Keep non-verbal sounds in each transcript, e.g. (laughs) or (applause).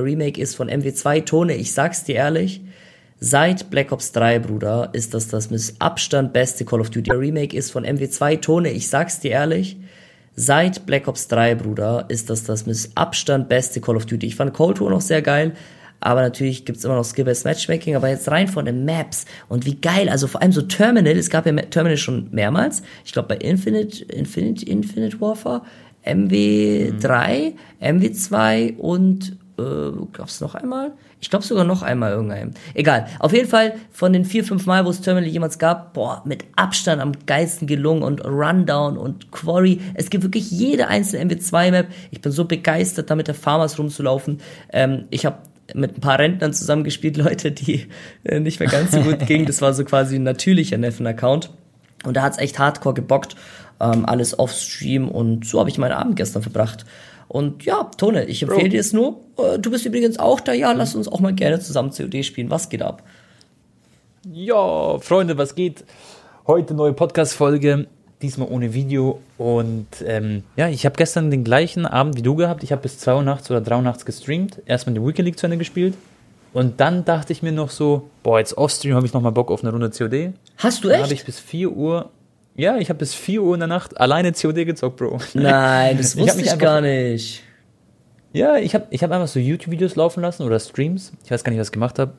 Remake ist von MW2. Tone, ich sag's dir ehrlich, seit Black Ops 3, Bruder, ist das das mit Abstand beste Call of Duty. Remake ist von MW2. Tone, ich sag's dir ehrlich, seit Black Ops 3, Bruder, ist das das mit Abstand beste Call of Duty. Ich fand Cold War noch sehr geil, aber natürlich gibt's immer noch Skill-Based Matchmaking, aber jetzt rein von den Maps und wie geil, also vor allem so Terminal, es gab ja Terminal schon mehrmals, ich glaube bei Infinite, Infinite, Infinite Warfare, MW3, mhm. MW2 und äh, gab's noch einmal? Ich glaube sogar noch einmal irgendein. Egal. Auf jeden Fall von den vier, fünf Mal, wo es Terminal jemals gab, boah, mit Abstand am geilsten gelungen und Rundown und Quarry. Es gibt wirklich jede einzelne MW2-Map. Ich bin so begeistert, da mit der Farmers rumzulaufen. Ähm, ich habe mit ein paar Rentnern zusammengespielt, (laughs) Leute, die äh, nicht mehr ganz so gut (laughs) gingen. Das war so quasi ein natürlicher Neffen-Account. Und da hat's echt hardcore gebockt. Ähm, alles off-stream und so habe ich meinen Abend gestern verbracht. Und ja, Tone, ich empfehle dir es nur. Äh, du bist übrigens auch da. Ja, lass uns auch mal gerne zusammen COD spielen. Was geht ab? Ja, Freunde, was geht? Heute neue Podcast-Folge. Diesmal ohne Video. Und ähm, ja, ich habe gestern den gleichen Abend wie du gehabt. Ich habe bis 2 Uhr nachts oder 3 Uhr nachts gestreamt. Erstmal die Weekend League zu Ende gespielt. Und dann dachte ich mir noch so, boah, jetzt Offstream habe ich nochmal Bock auf eine Runde COD. Hast du echt? Dann habe ich bis 4 Uhr ja, ich habe bis 4 Uhr in der Nacht alleine COD gezockt, Bro. Nein, das (laughs) wusste ich, ich gar nicht. Ja, ich habe ich hab einfach so YouTube-Videos laufen lassen oder Streams. Ich weiß gar nicht, was ich gemacht habe.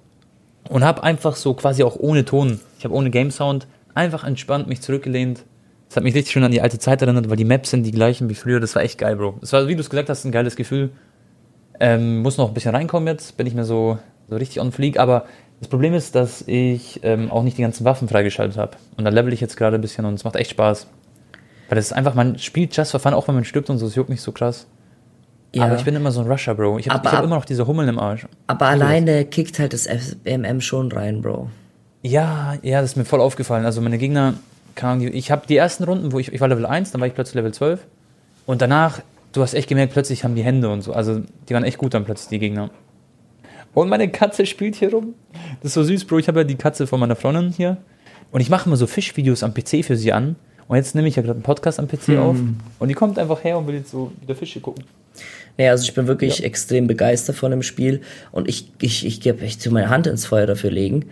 Und habe einfach so quasi auch ohne Ton, ich habe ohne Game Sound, einfach entspannt mich zurückgelehnt. Das hat mich richtig schön an die alte Zeit erinnert, weil die Maps sind die gleichen wie früher. Das war echt geil, Bro. Das war, wie du es gesagt hast, ein geiles Gefühl. Ähm, muss noch ein bisschen reinkommen jetzt, bin ich mir so, so richtig on fleek, aber das Problem ist, dass ich ähm, auch nicht die ganzen Waffen freigeschaltet habe. Und da level ich jetzt gerade ein bisschen und es macht echt Spaß. Weil das ist einfach, man spielt Just for Fun, auch wenn man stirbt und so, es juckt nicht so krass. Ja. Aber ich bin immer so ein Rusher, Bro. Ich habe hab immer noch diese Hummeln im Arsch. Aber alleine kickt halt das MM schon rein, Bro. Ja, ja, das ist mir voll aufgefallen. Also meine Gegner, ich habe die ersten Runden, wo ich, ich war Level 1, dann war ich plötzlich Level 12. Und danach, du hast echt gemerkt, plötzlich haben die Hände und so. Also die waren echt gut dann plötzlich, die Gegner. Und meine Katze spielt hier rum. Das ist so süß, Bro. Ich habe ja die Katze von meiner Freundin hier. Und ich mache immer so Fischvideos am PC für sie an. Und jetzt nehme ich ja gerade einen Podcast am PC hm. auf. Und die kommt einfach her und will jetzt so wieder Fische gucken. Naja, also ich bin wirklich ja. extrem begeistert von dem Spiel. Und ich, ich, ich gebe echt so meine Hand ins Feuer dafür legen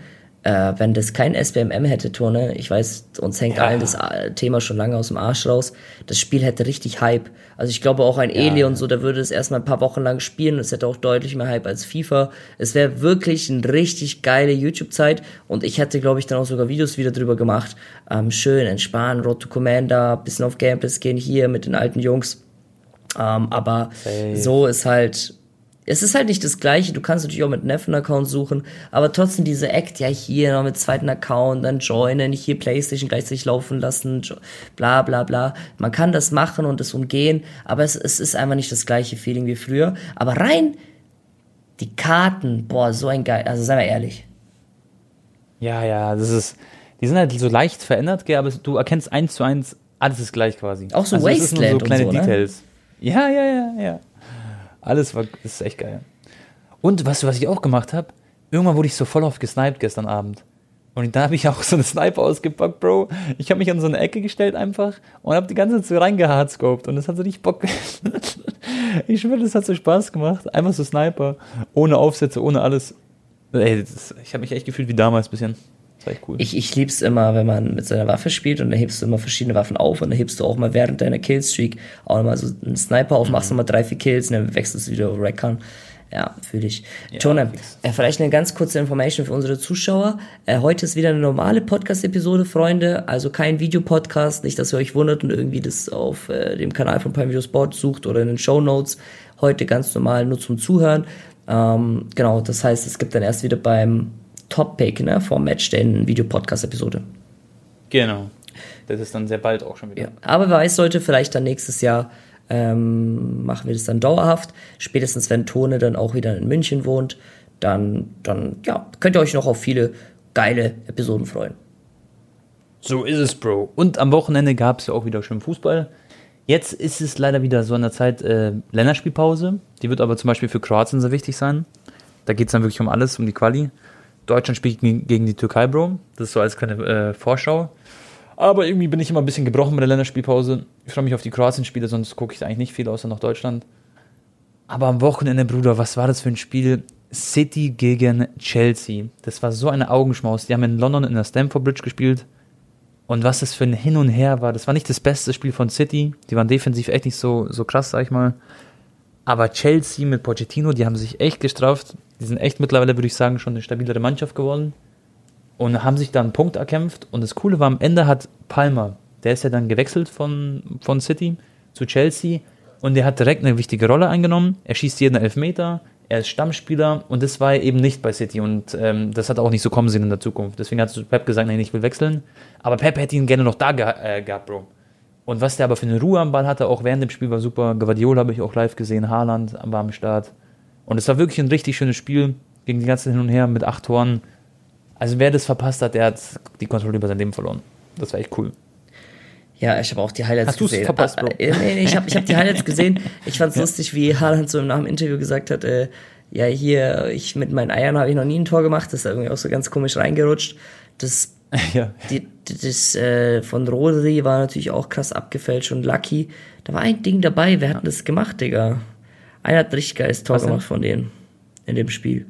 äh, wenn das kein SBMM hätte, Turne, ich weiß, uns hängt ja. allen das äh, Thema schon lange aus dem Arsch raus, das Spiel hätte richtig Hype. Also ich glaube auch ein ja. Eli und so, der würde es erstmal ein paar Wochen lang spielen und es hätte auch deutlich mehr Hype als FIFA. Es wäre wirklich eine richtig geile YouTube-Zeit und ich hätte, glaube ich, dann auch sogar Videos wieder drüber gemacht. Ähm, schön entspannen, Road to Commander, bisschen auf Gameplays gehen hier mit den alten Jungs. Ähm, aber hey. so ist halt es ist halt nicht das gleiche, du kannst natürlich auch mit Neffen-Account suchen, aber trotzdem diese Act, ja hier noch mit zweiten Account, dann joinen, hier Playstation gleichzeitig laufen lassen, bla bla bla. Man kann das machen und das umgehen, aber es, es ist einfach nicht das gleiche Feeling wie früher. Aber rein die Karten, boah, so ein geil, also seien wir ehrlich. Ja, ja, das ist, die sind halt so leicht verändert, gell, aber du erkennst eins zu eins, alles ist gleich quasi. Auch so also Wasteland so kleine und so, ne? Details. Ja, ja, ja, ja. Alles war, ist echt geil. Und weißt du, was ich auch gemacht habe? Irgendwann wurde ich so voll auf gesniped gestern Abend. Und dann habe ich auch so eine Sniper ausgepackt, Bro. Ich habe mich an so eine Ecke gestellt einfach und habe die ganze Zeit so reingehardscoped und das hat so nicht Bock. (laughs) ich schwöre, das hat so Spaß gemacht. Einfach so Sniper. Ohne Aufsätze, ohne alles. Ey, das, ich habe mich echt gefühlt wie damals ein bisschen. Das war echt cool. Ich, ich lieb's immer, wenn man mit seiner Waffe spielt und dann hebst du immer verschiedene Waffen auf und dann hebst du auch mal während deiner Killstreak auch nochmal so einen Sniper auf, mhm. machst nochmal drei, vier Kills und dann wechselst du wieder auf Recon. Ja, fühle ich. Ja, Tone, äh, vielleicht eine ganz kurze Information für unsere Zuschauer. Äh, heute ist wieder eine normale Podcast-Episode, Freunde. Also kein Videopodcast. Nicht, dass ihr euch wundert und irgendwie das auf äh, dem Kanal von Prime Video Sport sucht oder in den Show Notes. Heute ganz normal nur zum Zuhören. Ähm, genau, das heißt, es gibt dann erst wieder beim Top-Pick ne, vom Match den Videopodcast-Episode. Genau. Das ist dann sehr bald auch schon wieder. Ja. Aber wer weiß, sollte vielleicht dann nächstes Jahr ähm, machen wir das dann dauerhaft. Spätestens wenn Tone dann auch wieder in München wohnt, dann, dann ja, könnt ihr euch noch auf viele geile Episoden freuen. So ist es, Bro. Und am Wochenende gab es ja auch wieder schön Fußball. Jetzt ist es leider wieder so an der Zeit äh, Länderspielpause. Die wird aber zum Beispiel für Kroatien sehr wichtig sein. Da geht es dann wirklich um alles, um die Quali. Deutschland spielt gegen die Türkei, Bro. Das ist so als kleine äh, Vorschau. Aber irgendwie bin ich immer ein bisschen gebrochen mit der Länderspielpause. Ich freue mich auf die Kroatien-Spiele, sonst gucke ich eigentlich nicht viel außer nach Deutschland. Aber am Wochenende, Bruder, was war das für ein Spiel? City gegen Chelsea. Das war so eine Augenschmaus. Die haben in London in der Stamford Bridge gespielt. Und was das für ein Hin und Her war, das war nicht das beste Spiel von City. Die waren defensiv echt nicht so, so krass, sag ich mal. Aber Chelsea mit Pochettino, die haben sich echt gestraft. Die sind echt mittlerweile, würde ich sagen, schon eine stabilere Mannschaft geworden. Und haben sich da einen Punkt erkämpft. Und das Coole war, am Ende hat Palmer, der ist ja dann gewechselt von, von City zu Chelsea. Und der hat direkt eine wichtige Rolle eingenommen. Er schießt jeden Elfmeter er ist Stammspieler und das war eben nicht bei City und ähm, das hat auch nicht so kommen sehen in der Zukunft. Deswegen hat Pep gesagt, nein, ich will wechseln. Aber Pep hätte ihn gerne noch da ge äh, gehabt, Bro. Und was der aber für eine Ruhe am Ball hatte, auch während dem Spiel war super. Guardiola habe ich auch live gesehen, Haaland war am Start. Und es war wirklich ein richtig schönes Spiel gegen die ganze Hin und Her mit acht Toren. Also wer das verpasst hat, der hat die Kontrolle über sein Leben verloren. Das war echt cool. Ja, ich habe auch die Highlights Hast gesehen. Verpasst, Bro? Äh, nee, nee, ich habe ich hab die Highlights gesehen. Ich fand's (laughs) ja. lustig, wie Haaland so nach dem Interview gesagt hat, äh, ja, hier, ich mit meinen Eiern habe ich noch nie ein Tor gemacht, das ist irgendwie auch so ganz komisch reingerutscht. Das, (laughs) ja. die, das äh, von Rodri war natürlich auch krass abgefälscht und Lucky. Da war ein Ding dabei, wer hat das gemacht, Digga? Einer hat richtig geiles Tor Was gemacht denn? von denen in dem Spiel.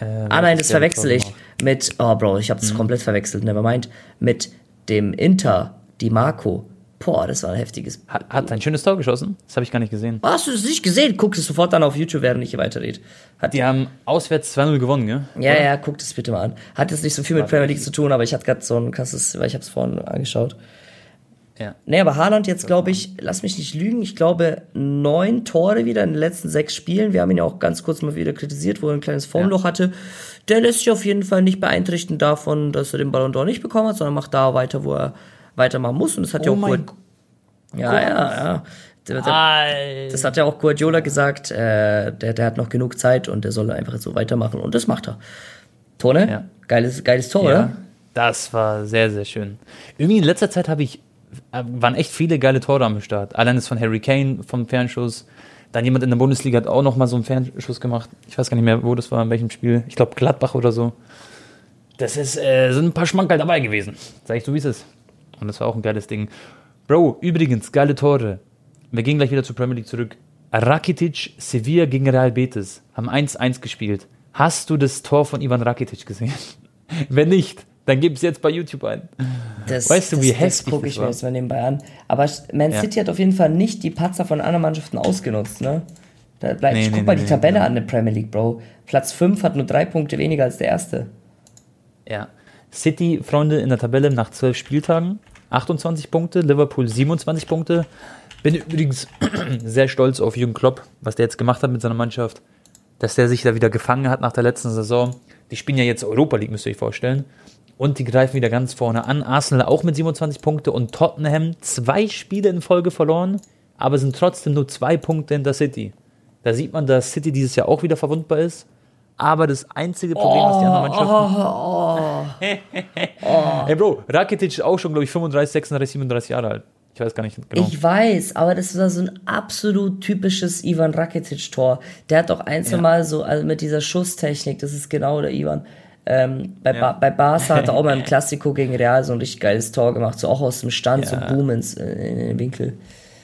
Äh, ah nein, das verwechsel ich mit, oh Bro, ich habe das mhm. komplett verwechselt, nevermind, mit dem Inter die Marco. Boah, das war ein heftiges. Hat, hat ein schönes Tor geschossen? Das habe ich gar nicht gesehen. Hast du es nicht gesehen? Guck es sofort an auf YouTube, während ich hier weiterrede. Hat die haben auswärts 2-0 gewonnen, gell? Ja, Oder? ja, guck das bitte mal an. Hat jetzt nicht so viel mit Premier League zu tun, aber ich hatte gerade so ein krasses, weil ich habe es vorhin angeschaut. Ja. Nee, aber Haaland jetzt, glaube ich, lass mich nicht lügen, ich glaube, neun Tore wieder in den letzten sechs Spielen. Wir haben ihn ja auch ganz kurz mal wieder kritisiert, wo er ein kleines Formloch ja. hatte. Der lässt sich auf jeden Fall nicht beeinträchtigen davon, dass er den Ballon d'Or nicht bekommen hat, sondern macht da weiter, wo er weitermachen muss. Und das hat oh ja auch gut. Ja, ja, ja. Das hat ja auch Guardiola gesagt. Äh, der, der hat noch genug Zeit und der soll einfach so weitermachen. Und das macht er. Tone? Ja. Geiles, geiles Tor, ja, oder? Das war sehr, sehr schön. Irgendwie in letzter Zeit habe ich, äh, waren echt viele geile Tore am Start. Allein das von Harry Kane vom Fernschuss. Dann jemand in der Bundesliga hat auch noch mal so einen Fernschuss gemacht. Ich weiß gar nicht mehr, wo das war, in welchem Spiel. Ich glaube Gladbach oder so. Das ist, äh, sind ein paar Schmankerl dabei gewesen. Sag ich so, wie es ist. Und das war auch ein geiles Ding. Bro, übrigens, geile Tore. Wir gehen gleich wieder zur Premier League zurück. Rakitic, Sevilla gegen Real Betis haben 1-1 gespielt. Hast du das Tor von Ivan Rakitic gesehen? (laughs) Wenn nicht, dann gib es jetzt bei YouTube ein. Das, weißt du, wie das, heftig das gucke ich mir jetzt mal nebenbei an. Aber Man City ja. hat auf jeden Fall nicht die Patzer von anderen Mannschaften ausgenutzt, ne? Da bleibt, nee, ich guck nee, mal nee, die Tabelle an der Premier League, Bro. Platz 5 hat nur drei Punkte weniger als der erste. Ja. City, Freunde, in der Tabelle nach zwölf Spieltagen 28 Punkte, Liverpool 27 Punkte. Bin übrigens (clears throat) sehr stolz auf Jürgen Klopp, was der jetzt gemacht hat mit seiner Mannschaft, dass der sich da wieder gefangen hat nach der letzten Saison. Die spielen ja jetzt Europa League, müsst ihr euch vorstellen. Und die greifen wieder ganz vorne an. Arsenal auch mit 27 Punkte und Tottenham zwei Spiele in Folge verloren, aber sind trotzdem nur zwei Punkte hinter City. Da sieht man, dass City dieses Jahr auch wieder verwundbar ist. Aber das einzige Problem, oh, was die anderen Mannschaften. Oh, oh, oh. Hey Bro, Rakitic ist auch schon, glaube ich, 35, 36, 37 Jahre alt. Ich weiß gar nicht genau. Ich weiß, aber das war so ein absolut typisches Ivan Rakitic-Tor. Der hat doch ein, ja. Mal so also mit dieser Schusstechnik, das ist genau der Ivan. Ähm, bei, ja. ba bei Barca hat er auch mal im (laughs) Klassiko gegen Real so ein richtig geiles Tor gemacht, so auch aus dem Stand, ja. so Boom ins, in den Winkel.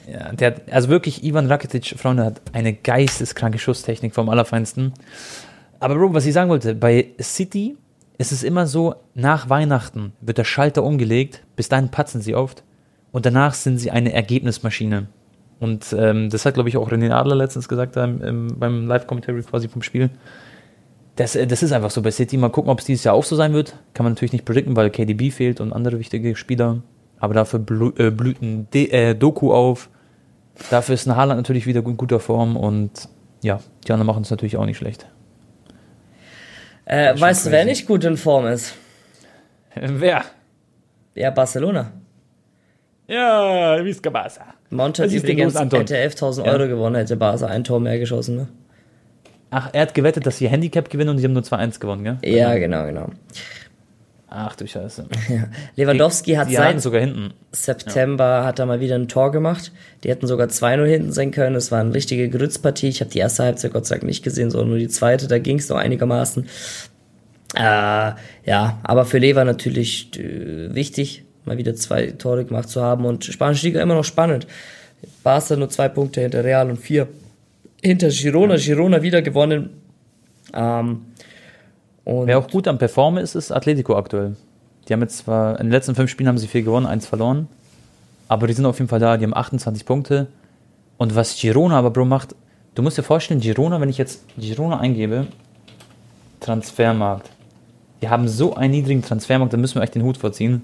Ja, der hat, also wirklich, Ivan Rakitic, Freunde, hat eine geisteskranke Schusstechnik vom Allerfeinsten. Aber Bro, was ich sagen wollte, bei City ist es immer so, nach Weihnachten wird der Schalter umgelegt, bis dahin patzen sie oft und danach sind sie eine Ergebnismaschine. Und ähm, das hat, glaube ich, auch René Adler letztens gesagt ähm, beim Live-Commentary quasi vom Spiel. Das, äh, das ist einfach so bei City. Mal gucken, ob es dieses Jahr auch so sein wird. Kann man natürlich nicht predikten, weil KDB fehlt und andere wichtige Spieler. Aber dafür blü äh, blüht ein D äh, Doku auf. Dafür ist ein Haaland natürlich wieder in guter Form und ja, die anderen machen es natürlich auch nicht schlecht. Äh, weißt du, wer nicht gut in Form ist? (laughs) Wer? Ja, Barcelona. Ja, Visca Barca. Monte hat übrigens hätte 11.000 Euro ja. gewonnen, hätte Barca ein Tor mehr geschossen, ne? Ach, er hat gewettet, dass sie Handicap gewinnen und sie haben nur 2-1 gewonnen, gell? Ja, genau, genau. Ach du Scheiße. (laughs) Ja. Lewandowski hat die seit sogar hinten. September ja. hat er mal wieder ein Tor gemacht. Die hätten sogar 2-0 hinten sein können. Es war eine richtige Grützpartie. Ich habe die erste Halbzeit Gott sei Dank nicht gesehen, sondern nur die zweite. Da ging es noch einigermaßen. Äh, ja, aber für Lever natürlich äh, wichtig, mal wieder zwei Tore gemacht zu haben. Und Spanische Liga immer noch spannend. Barca nur zwei Punkte hinter Real und vier hinter Girona. Girona wieder gewonnen. Ähm, und Wer auch gut am Performen ist, ist Atletico aktuell. Die haben jetzt zwar, in den letzten fünf Spielen haben sie vier gewonnen, eins verloren. Aber die sind auf jeden Fall da, die haben 28 Punkte. Und was Girona aber, Bro, macht, du musst dir vorstellen, Girona, wenn ich jetzt Girona eingebe, Transfermarkt. Die haben so einen niedrigen Transfermarkt, da müssen wir echt den Hut vorziehen,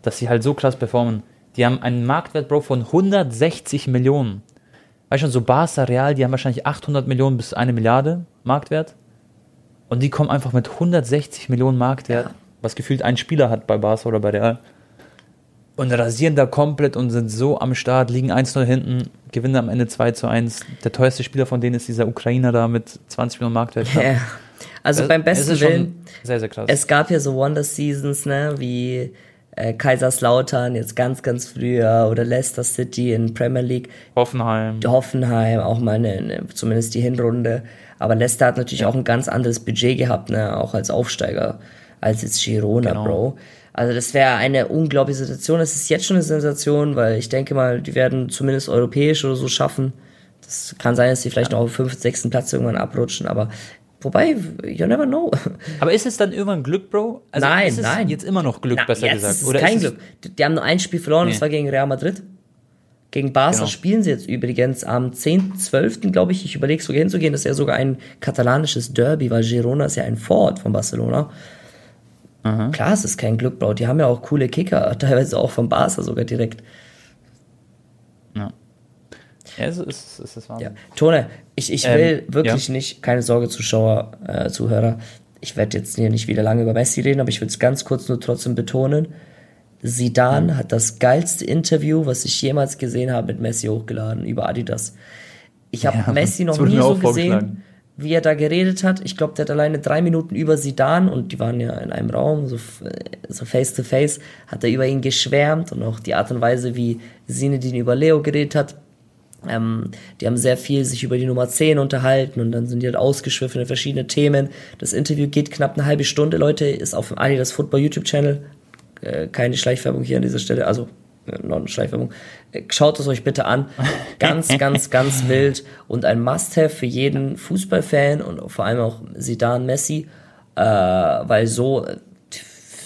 dass sie halt so krass performen. Die haben einen Marktwert, Bro, von 160 Millionen. Weißt du, so Barca Real, die haben wahrscheinlich 800 Millionen bis eine Milliarde Marktwert. Und die kommen einfach mit 160 Millionen Marktwert, ja. was gefühlt ein Spieler hat bei Barca oder bei Real. Und rasieren da komplett und sind so am Start, liegen 1-0 hinten, gewinnen am Ende 2 zu 1. Der teuerste Spieler von denen ist dieser Ukrainer da mit 20 Millionen Marktwert. Ja. Also das, beim besten Willen, sehr, sehr krass. es gab ja so Wonder Seasons, ne, wie äh, Kaiserslautern jetzt ganz, ganz früher oder Leicester City in Premier League. Hoffenheim. Hoffenheim, auch mal eine, eine, zumindest die Hinrunde. Aber Leicester hat natürlich ja. auch ein ganz anderes Budget gehabt, ne? auch als Aufsteiger, als jetzt Girona, genau. Bro. Also das wäre eine unglaubliche Situation. Es ist jetzt schon eine Sensation, weil ich denke mal, die werden zumindest europäisch oder so schaffen. Das kann sein, dass sie vielleicht ja. noch auf fünften, sechsten Platz irgendwann abrutschen, aber Wobei, you never know. Aber ist es dann irgendwann Glück, Bro? Also nein, ist es nein. Jetzt immer noch Glück, Na, besser gesagt. Ist es Oder kein ist Glück. Die haben nur ein Spiel verloren, nee. und zwar gegen Real Madrid. Gegen Barca genau. spielen sie jetzt übrigens am 10.12., glaube ich. Ich überlege sogar hinzugehen. Das ist ja sogar ein katalanisches Derby, weil Girona ist ja ein Vorort von Barcelona. Aha. Klar, es ist kein Glück, Bro. Die haben ja auch coole Kicker, (laughs) teilweise auch von Barca sogar direkt. Ja, es ist, es ist Wahnsinn. Ja. Tone, ich, ich will ähm, wirklich ja. nicht, keine Sorge, Zuschauer, äh, Zuhörer, ich werde jetzt hier nicht wieder lange über Messi reden, aber ich will es ganz kurz nur trotzdem betonen. Sidan hat das geilste Interview, was ich jemals gesehen habe, mit Messi hochgeladen über Adidas. Ich habe ja, (laughs) Messi noch nie so gesehen, wie er da geredet hat. Ich glaube, der hat alleine drei Minuten über Sidan und die waren ja in einem Raum, so, so face to face, hat er über ihn geschwärmt und auch die Art und Weise, wie Sinedin über Leo geredet hat. Ähm, die haben sehr viel sich über die Nummer 10 unterhalten und dann sind die halt ausgeschwiffen in verschiedene Themen. Das Interview geht knapp eine halbe Stunde, Leute, ist auf dem Adidas Football YouTube Channel. Äh, keine Schleichwerbung hier an dieser Stelle, also äh, noch eine Schleichwerbung. Äh, schaut es euch bitte an. Ganz, (laughs) ganz, ganz wild und ein Must-have für jeden Fußballfan und vor allem auch Zidane Messi, äh, weil so,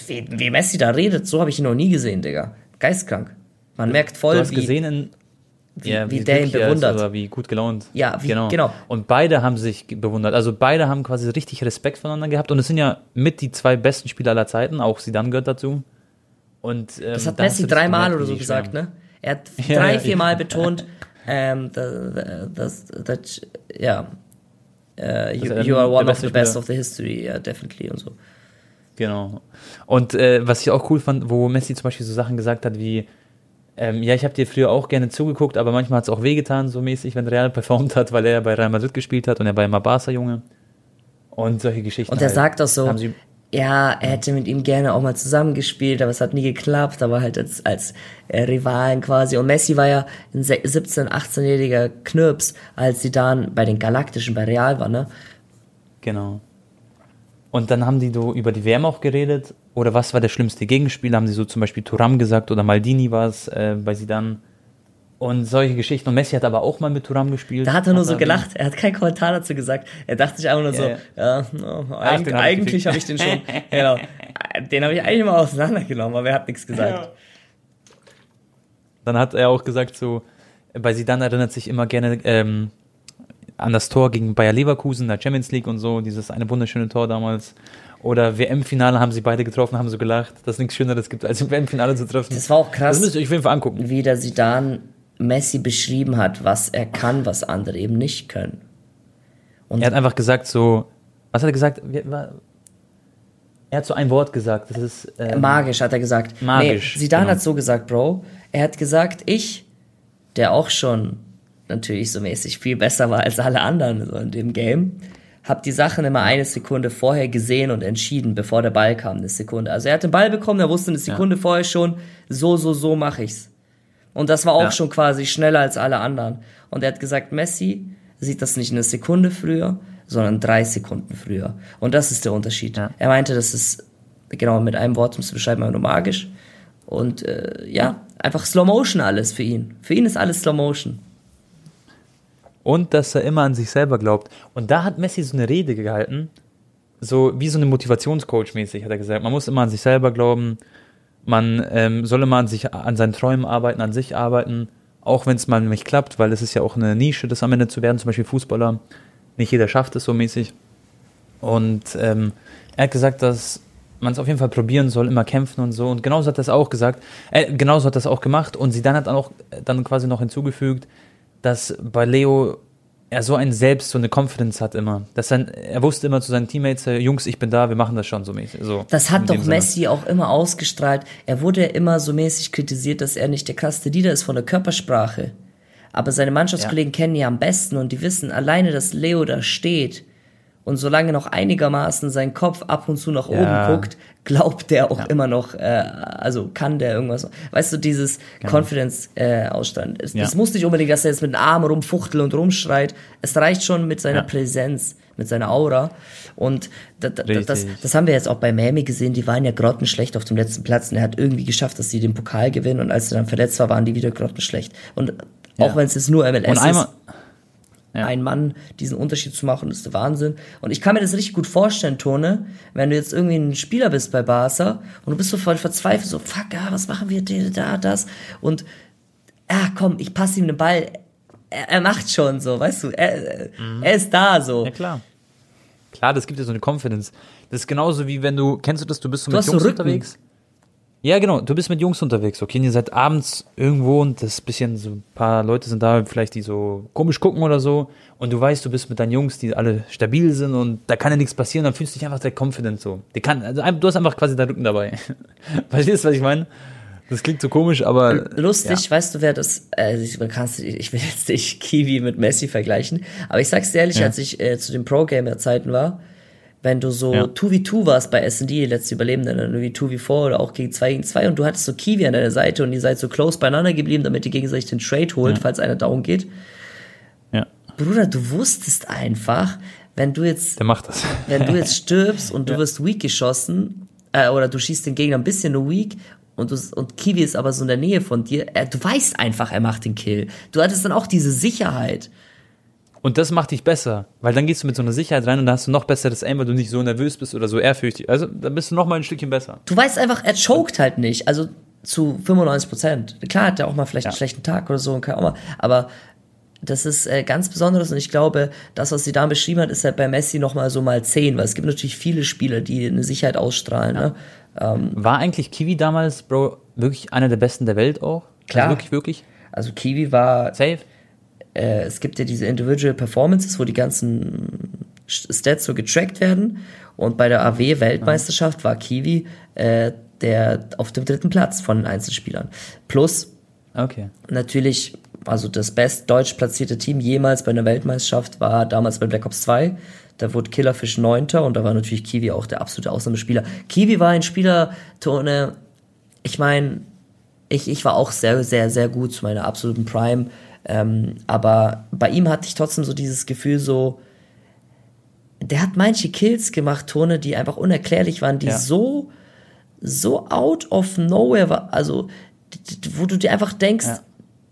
wie, wie Messi da redet, so habe ich ihn noch nie gesehen, Digga. Geistkrank. Man merkt voll, du hast wie, gesehen in wie, ja, wie, wie der ihn bewundert. Oder wie gut gelaunt. Ja, wie, genau. genau. Und beide haben sich bewundert. Also beide haben quasi richtig Respekt voneinander gehabt. Und es sind ja mit die zwei besten Spieler aller Zeiten. Auch Sidan gehört dazu. Und, ähm, das hat Messi dreimal oder so gesagt, ne? Er hat (laughs) ja, drei, vier Mal betont, ähm, dass, dass, ja, uh, you, you, are one of the best Spieler. of the history, yeah, definitely und so. Genau. Und äh, was ich auch cool fand, wo Messi zum Beispiel so Sachen gesagt hat wie, ähm, ja, ich habe dir früher auch gerne zugeguckt, aber manchmal hat es auch wehgetan, so mäßig, wenn Real (laughs) performt hat, weil er bei Real Madrid gespielt hat und er bei Mabasa Junge. Und solche Geschichten. Und er halt. sagt auch so, ja, er hätte mit ihm gerne auch mal zusammengespielt, aber es hat nie geklappt, aber halt als, als äh, Rivalen quasi. Und Messi war ja ein 17-, 18-jähriger Knirps, als sie dann bei den Galaktischen bei Real war, ne? Genau. Und dann haben die so über die WM auch geredet. Oder was war der schlimmste Gegenspieler? Haben sie so zum Beispiel Turam gesagt oder Maldini war es äh, bei sie dann. Und solche Geschichten. Und Messi hat aber auch mal mit Turam gespielt. Da hat er nur so gelacht. Er hat keinen Kommentar dazu gesagt. Er dachte sich einfach nur yeah. so, ja, no, Ach, eigentlich, hab eigentlich habe ich den schon, genau. Den habe ich eigentlich mal auseinandergenommen, aber er hat nichts gesagt. Ja. Dann hat er auch gesagt so, bei Sidan erinnert sich immer gerne ähm, an das Tor gegen Bayer Leverkusen in der Champions League und so, dieses eine wunderschöne Tor damals. Oder WM-Finale haben sie beide getroffen, haben so gelacht, dass es nichts Schöneres gibt, als im WM-Finale zu treffen. Das war auch krass. Das müsst ihr euch auf jeden Fall angucken. Wie der Sidan Messi beschrieben hat, was er kann, was andere eben nicht können. Und er hat einfach gesagt so, was hat er gesagt? Er hat so ein Wort gesagt, das ist... Ähm, magisch, hat er gesagt. Magisch. Nee, Zidane genau. hat so gesagt, Bro. Er hat gesagt, ich, der auch schon natürlich so mäßig viel besser war als alle anderen so in dem Game, habe die Sachen immer eine Sekunde vorher gesehen und entschieden, bevor der Ball kam, eine Sekunde. Also er hat den Ball bekommen, er wusste eine Sekunde ja. vorher schon, so, so, so mache ich's. Und das war auch ja. schon quasi schneller als alle anderen. Und er hat gesagt, Messi sieht das nicht eine Sekunde früher, sondern drei Sekunden früher. Und das ist der Unterschied. Ja. Er meinte, das ist, genau, mit einem Wort um es zu beschreiben, nur magisch. Und äh, ja, einfach Slow Motion alles für ihn. Für ihn ist alles Slow Motion. und dass er immer an sich selber glaubt. Und da hat Messi so eine Rede gehalten, so wie so eine Motivationscoach mäßig, hat er gesagt. Man muss immer an sich selber glauben, man ähm, soll immer an sich, an seinen Träumen arbeiten, an sich arbeiten, auch wenn es mal nicht klappt, weil es ist ja auch eine Nische, das am Ende zu werden, zum Beispiel Fußballer. Nicht jeder schafft es so mäßig. Und ähm, er hat gesagt, dass man es auf jeden Fall probieren soll, immer kämpfen und so. Und genauso hat er es auch gesagt. Äh, genauso hat er es auch gemacht. Und sie dann hat auch dann quasi noch hinzugefügt, dass bei Leo er so ein Selbst, so eine Confidence hat immer. Dass er, er wusste immer zu seinen Teammates, Jungs, ich bin da, wir machen das schon so mäßig. So, das hat doch Messi auch immer ausgestrahlt. Er wurde immer so mäßig kritisiert, dass er nicht der krasse Leader ist von der Körpersprache. Aber seine Mannschaftskollegen ja. kennen ihn ja am besten und die wissen alleine, dass Leo da steht und solange noch einigermaßen sein Kopf ab und zu nach ja. oben guckt, glaubt der auch ja. immer noch, äh, also kann der irgendwas. Weißt du, dieses genau. Confidence-Ausstand. Äh, es, ja. es muss nicht unbedingt, dass er jetzt mit den Armen rumfuchtelt und rumschreit. Es reicht schon mit seiner Präsenz, mit seiner Aura. Und da, da, das, das haben wir jetzt auch bei Miami gesehen. Die waren ja grottenschlecht auf dem letzten Platz. Und er hat irgendwie geschafft, dass sie den Pokal gewinnen. Und als er dann verletzt war, waren die wieder grottenschlecht. Und auch wenn es jetzt nur MLS und einmal, ist ja. ein Mann diesen Unterschied zu machen, ist der Wahnsinn. Und ich kann mir das richtig gut vorstellen, Tone, wenn du jetzt irgendwie ein Spieler bist bei Barca und du bist so voll verzweifelt, so, fuck, ah, was machen wir, da, das. Und, ja, komm, ich passe ihm den Ball. Er, er macht schon so, weißt du, er, mhm. er ist da so. Ja, klar. Klar, das gibt dir so eine Confidence. Das ist genauso wie wenn du, kennst du das, du bist so du mit Jungs unterwegs ja, genau. Du bist mit Jungs unterwegs, okay? ihr seid abends irgendwo und das bisschen so ein paar Leute sind da, vielleicht die so komisch gucken oder so. Und du weißt, du bist mit deinen Jungs, die alle stabil sind und da kann ja nichts passieren. Dann fühlst du dich einfach sehr confident so. Die kann, also du hast einfach quasi deinen Rücken dabei. (laughs) Verstehst du, was ich meine? Das klingt so komisch, aber. Lustig, ja. weißt du, wer das. Äh, ich, kannst, ich will jetzt nicht Kiwi mit Messi vergleichen, aber ich sag's dir ehrlich, ja. als ich äh, zu den Pro-Gamer-Zeiten war, wenn du so ja. 2v2 warst bei S&D, letzte Überlebende, dann irgendwie 2v4 oder auch gegen 2 gegen 2 und du hattest so Kiwi an deiner Seite und ihr seid so close beieinander geblieben, damit ihr gegenseitig den Trade holt, ja. falls einer down geht. Ja. Bruder, du wusstest einfach, wenn du jetzt, Der macht das. (laughs) wenn du jetzt stirbst und du ja. wirst weak geschossen, äh, oder du schießt den Gegner ein bisschen nur weak und, du, und Kiwi ist aber so in der Nähe von dir, äh, du weißt einfach, er macht den Kill. Du hattest dann auch diese Sicherheit. Und das macht dich besser, weil dann gehst du mit so einer Sicherheit rein und dann hast du noch besseres Aim, weil du nicht so nervös bist oder so ehrfürchtig. Also dann bist du noch mal ein Stückchen besser. Du weißt einfach, er choked halt nicht, also zu 95 Prozent. Klar hat er auch mal vielleicht ja. einen schlechten Tag oder so und kann auch mal, aber das ist äh, ganz Besonderes und ich glaube, das, was sie da beschrieben hat, ist halt bei Messi noch mal so mal 10, weil es gibt natürlich viele Spieler, die eine Sicherheit ausstrahlen. Ja. Ne? Ähm, war eigentlich Kiwi damals, Bro, wirklich einer der Besten der Welt auch? Also klar. Also wirklich, wirklich? Also Kiwi war... Safe? Äh, es gibt ja diese Individual Performances, wo die ganzen Stats so getrackt werden. Und bei der AW-Weltmeisterschaft war Kiwi äh, der auf dem dritten Platz von den Einzelspielern. Plus okay. natürlich, also das best deutsch platzierte Team jemals bei einer Weltmeisterschaft war damals bei Black Ops 2. Da wurde Killerfish Neunter und da war natürlich Kiwi auch der absolute Ausnahmespieler. Kiwi war ein Spieler, Tone, ich meine, ich, ich war auch sehr, sehr, sehr gut zu meiner absoluten Prime. Ähm, aber bei ihm hatte ich trotzdem so dieses Gefühl, so, der hat manche Kills gemacht, Tone, die einfach unerklärlich waren, die ja. so, so out of nowhere war, also, wo du dir einfach denkst, ja.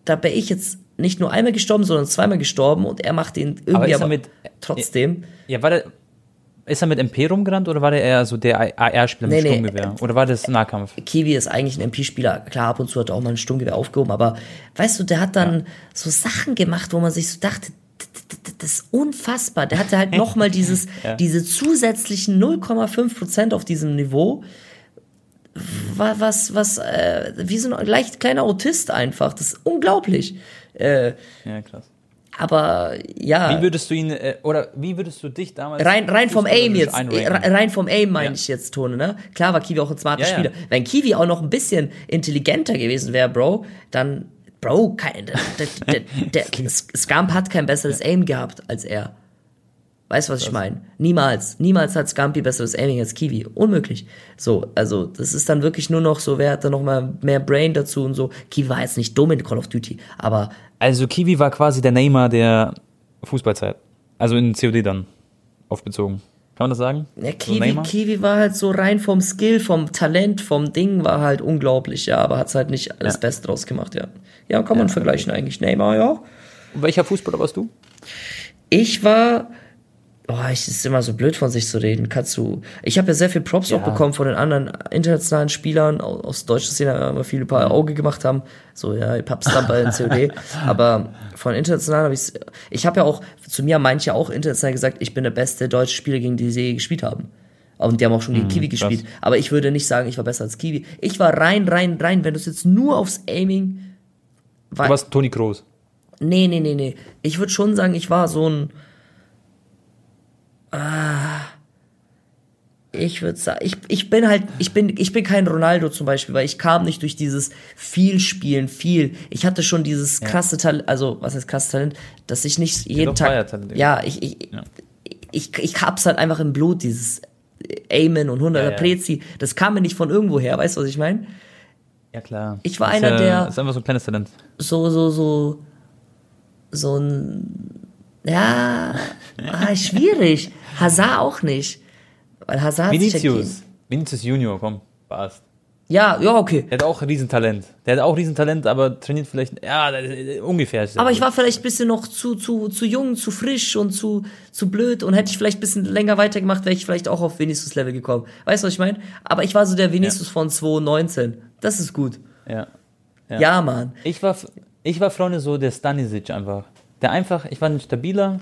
da bin ich jetzt nicht nur einmal gestorben, sondern zweimal gestorben und er macht den irgendwie aber, aber mit, trotzdem. Ja, war der, ist er mit MP rumgerannt oder war der eher so der AR-Spieler nee, mit Sturmgewehr? Nee, oder war das Nahkampf? Kiwi ist eigentlich ein MP-Spieler. Klar, ab und zu hat er auch mal ein Sturmgewehr aufgehoben, aber weißt du, der hat dann ja. so Sachen gemacht, wo man sich so dachte, das ist unfassbar. Der hatte halt nochmal dieses, (laughs) ja. diese zusätzlichen 0,5 Prozent auf diesem Niveau. Was, was, äh, wie so ein leicht kleiner Autist einfach. Das ist unglaublich. Äh, ja, krass. Aber ja. Wie würdest du ihn, äh, oder wie würdest du dich damals. Rein, rein vom Aim jetzt, äh, rein vom Aim meine ja. ich jetzt, Tone, ne? Klar war Kiwi auch ein smarter ja, Spieler. Ja. Wenn Kiwi auch noch ein bisschen intelligenter gewesen wäre, Bro, dann, Bro, kein, der, der, (laughs) der, Scamp hat kein besseres Aim gehabt als er. Weißt du, was ich meine? Niemals. Niemals hat Scampi besseres Aiming als Kiwi. Unmöglich. So, also, das ist dann wirklich nur noch so, wer hat da noch mal mehr Brain dazu und so. Kiwi war jetzt nicht dumm in Call of Duty, aber also Kiwi war quasi der Neymar der Fußballzeit. Also in COD dann aufbezogen. Kann man das sagen? Ja, Kiwi, so Kiwi war halt so rein vom Skill, vom Talent, vom Ding war halt unglaublich, ja, aber hat's halt nicht alles ja. Best draus gemacht, ja. Ja, kann man ja, vergleichen eigentlich. Neymar, ja. welcher Fußballer warst du? Ich war. Oh, es ist immer so blöd von sich zu reden. Kannst du. Ich habe ja sehr viel Props Ja. auch bekommen von den anderen internationalen Spielern au- aus deutscher Szene, die immer viele paar Auge gemacht haben. So, ja, Papstamper in COD. Aber von international habe ich Ich habe ja auch, zu mir haben manche auch international gesagt, ich bin der beste deutsche Spieler, gegen die sie gespielt haben. Und die haben auch schon gegen Kiwi Mhm, krass. gespielt. Aber ich würde nicht sagen, ich war besser als Kiwi. Ich war rein, rein, rein. Wenn du es jetzt nur aufs Aiming. War, Du warst Toni Kroos. Nee, nee, nee, nee. Ich würde schon sagen, ich war so ein. Ah, ich würde sagen, ich, ich bin halt, ich bin, ich bin kein Ronaldo zum Beispiel, weil ich kam nicht durch dieses viel Spielen, viel. Ich hatte schon dieses krasse Talent, also was heißt krasse Talent, dass ich nicht jeden doch Tag. Ja, ich, ich, Ja. ich, ich hab's halt einfach im Blut, dieses Aimen und 100er Ja, ja. Prezi. Das kam mir nicht von irgendwo her, weißt du, was ich meine? Ja, klar. Ich war ist einer, ja, der- Ist einfach so ein kleines Talent. so, so, so, so ein, ja, ah, schwierig. Hazard auch nicht. Weil Hazard ja Vinicius. Vinicius Junior, komm, passt. Ja, ja, okay. Der hat auch Riesentalent. Der hat auch Riesentalent, aber trainiert vielleicht, ja, äh, ungefähr. er Aber ich war vielleicht ein bisschen noch zu, zu, zu jung, zu frisch und zu, zu blöd und hätte ich vielleicht ein bisschen länger weitergemacht, wäre ich vielleicht auch auf Vinicius-Level gekommen. Weißt du, was ich meine? Aber ich war so der Vinicius von 2019. Das ist gut. Ja. Ja, Ja. Mann. Ich war, ich war Freunde so der Stanisic einfach. Der einfach, ich war ein stabiler,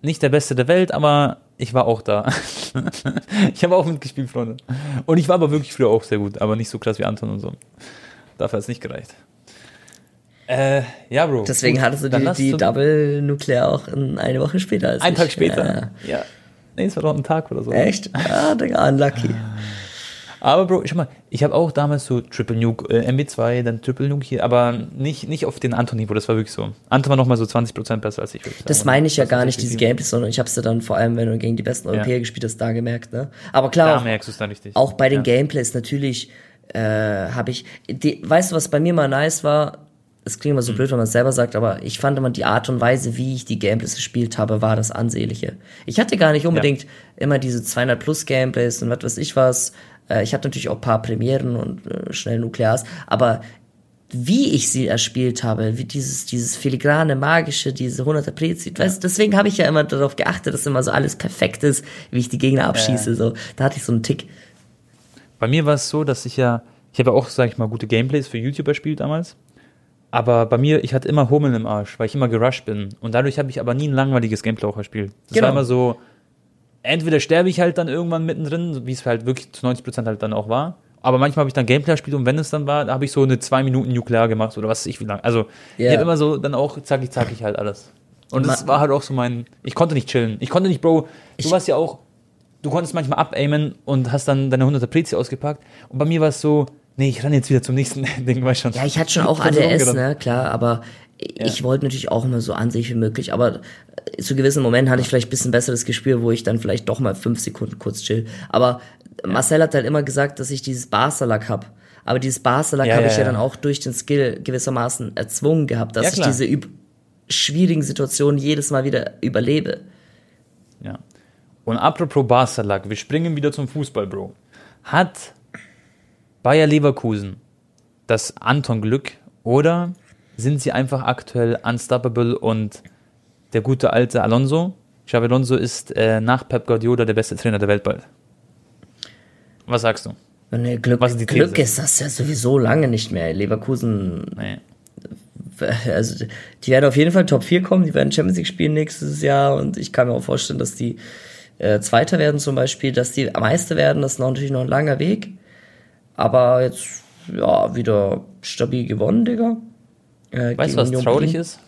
nicht der Beste der Welt, aber ich war auch da. (laughs) ich habe auch mitgespielt, Freunde. Und ich war aber wirklich früher auch sehr gut, aber nicht so krass wie Anton und so. Dafür hat es nicht gereicht. Äh, ja, Bro. Deswegen hattest du die, die zum- Double Nuklear auch in eine Woche später als Einen ich. Tag später. Ja. Ja. Nee, es war doch ein Tag oder so. Echt? Ja, Digga, unlucky. Aber Bro, schau mal, ich habe auch damals so Triple Nuke, äh, MB2, dann Triple Nuke hier, aber nicht, nicht auf den Anton-Niveau, das war wirklich so. Anton war nochmal so 20% besser als ich. ich Das sagen. meine ich ja gar nicht, diese Gameplays, sondern ich habe es ja dann vor allem, wenn du gegen die besten Europäer gespielt hast, da gemerkt, ne? Aber Da klar, auch, merkst dann richtig. auch bei den ja. Gameplays natürlich äh, habe ich, die, weißt du, was bei mir mal nice war? Es klingt immer Hm. so blöd, wenn man es selber sagt, aber ich fand immer die Art und Weise, wie ich die Gameplays gespielt habe, war das Ansehnliche. Ich hatte gar nicht unbedingt immer diese 200 plus Gameplays und was weiß ich was. Äh, ich hatte natürlich auch ein paar Premieren und äh, schnell Nuklears, aber wie ich sie erspielt habe, wie dieses, dieses filigrane, magische, diese 100er Prezi, weißt, deswegen habe ich ja immer darauf geachtet, dass immer so alles perfekt ist, wie ich die Gegner abschieße, so. Da hatte ich so einen Tick. Bei mir war es so, dass ich ja, ich habe ja auch, sag ich mal, gute Gameplays für YouTube erspielt damals. Aber bei mir, ich hatte immer Hummeln im Arsch, weil ich immer gerusht bin. Und dadurch habe ich aber nie ein langweiliges Gameplay auch erspielt. Das Genau. war immer so, entweder sterbe ich halt dann irgendwann mittendrin, wie es halt wirklich zu 90% halt dann auch war. Aber manchmal habe ich dann Gameplay gespielt und wenn es dann war, da habe ich so eine 2 Minuten Nuklear gemacht oder was weiß ich wie lang. Also ich Ja. habe immer so dann auch zackig, zackig halt alles. Und das war halt auch so mein, ich konnte nicht chillen. Ich konnte nicht, Bro, du Ich- warst ja auch, du konntest manchmal abaimen und hast dann deine 100er Prezi ausgepackt. Und bei mir war es so, nee, ich renne jetzt wieder zum nächsten (laughs) Ding, weißt schon. Ja, ich hatte schon auch ADS, ne, klar, aber ich wollte natürlich auch immer so ansehen wie möglich, aber äh, zu gewissen Momenten hatte ich vielleicht ein bisschen besseres Gespür, wo ich dann vielleicht doch mal fünf Sekunden kurz chill. Aber Marcel hat halt immer gesagt, dass ich dieses Barsalak hab. Aber dieses Barsalak Ja, habe ja, ich ja ja. dann auch durch den Skill gewissermaßen erzwungen gehabt, dass Ja, ich diese schwierigen Situationen jedes Mal wieder überlebe. Ja. Und apropos Barsalak, wir springen wieder zum Fußball, Bro. Hat Bayer Leverkusen das Anton-Glück oder sind sie einfach aktuell unstoppable und der gute alte Alonso, Xabi Alonso ist äh, nach Pep Guardiola der beste Trainer der Welt bald? Was sagst du? Nee, Glück, Was ist die Glück ist das ja sowieso lange nicht mehr. Leverkusen Nee. (laughs) also die werden auf jeden Fall Top 4 kommen, die werden Champions League spielen nächstes Jahr und ich kann mir auch vorstellen, dass die äh, Zweiter werden zum Beispiel, dass die Meister werden, das ist natürlich noch ein langer Weg. Aber jetzt, ja, wieder stabil gewonnen, Digga. Äh, Weißt du, was Union traurig Berlin. ist?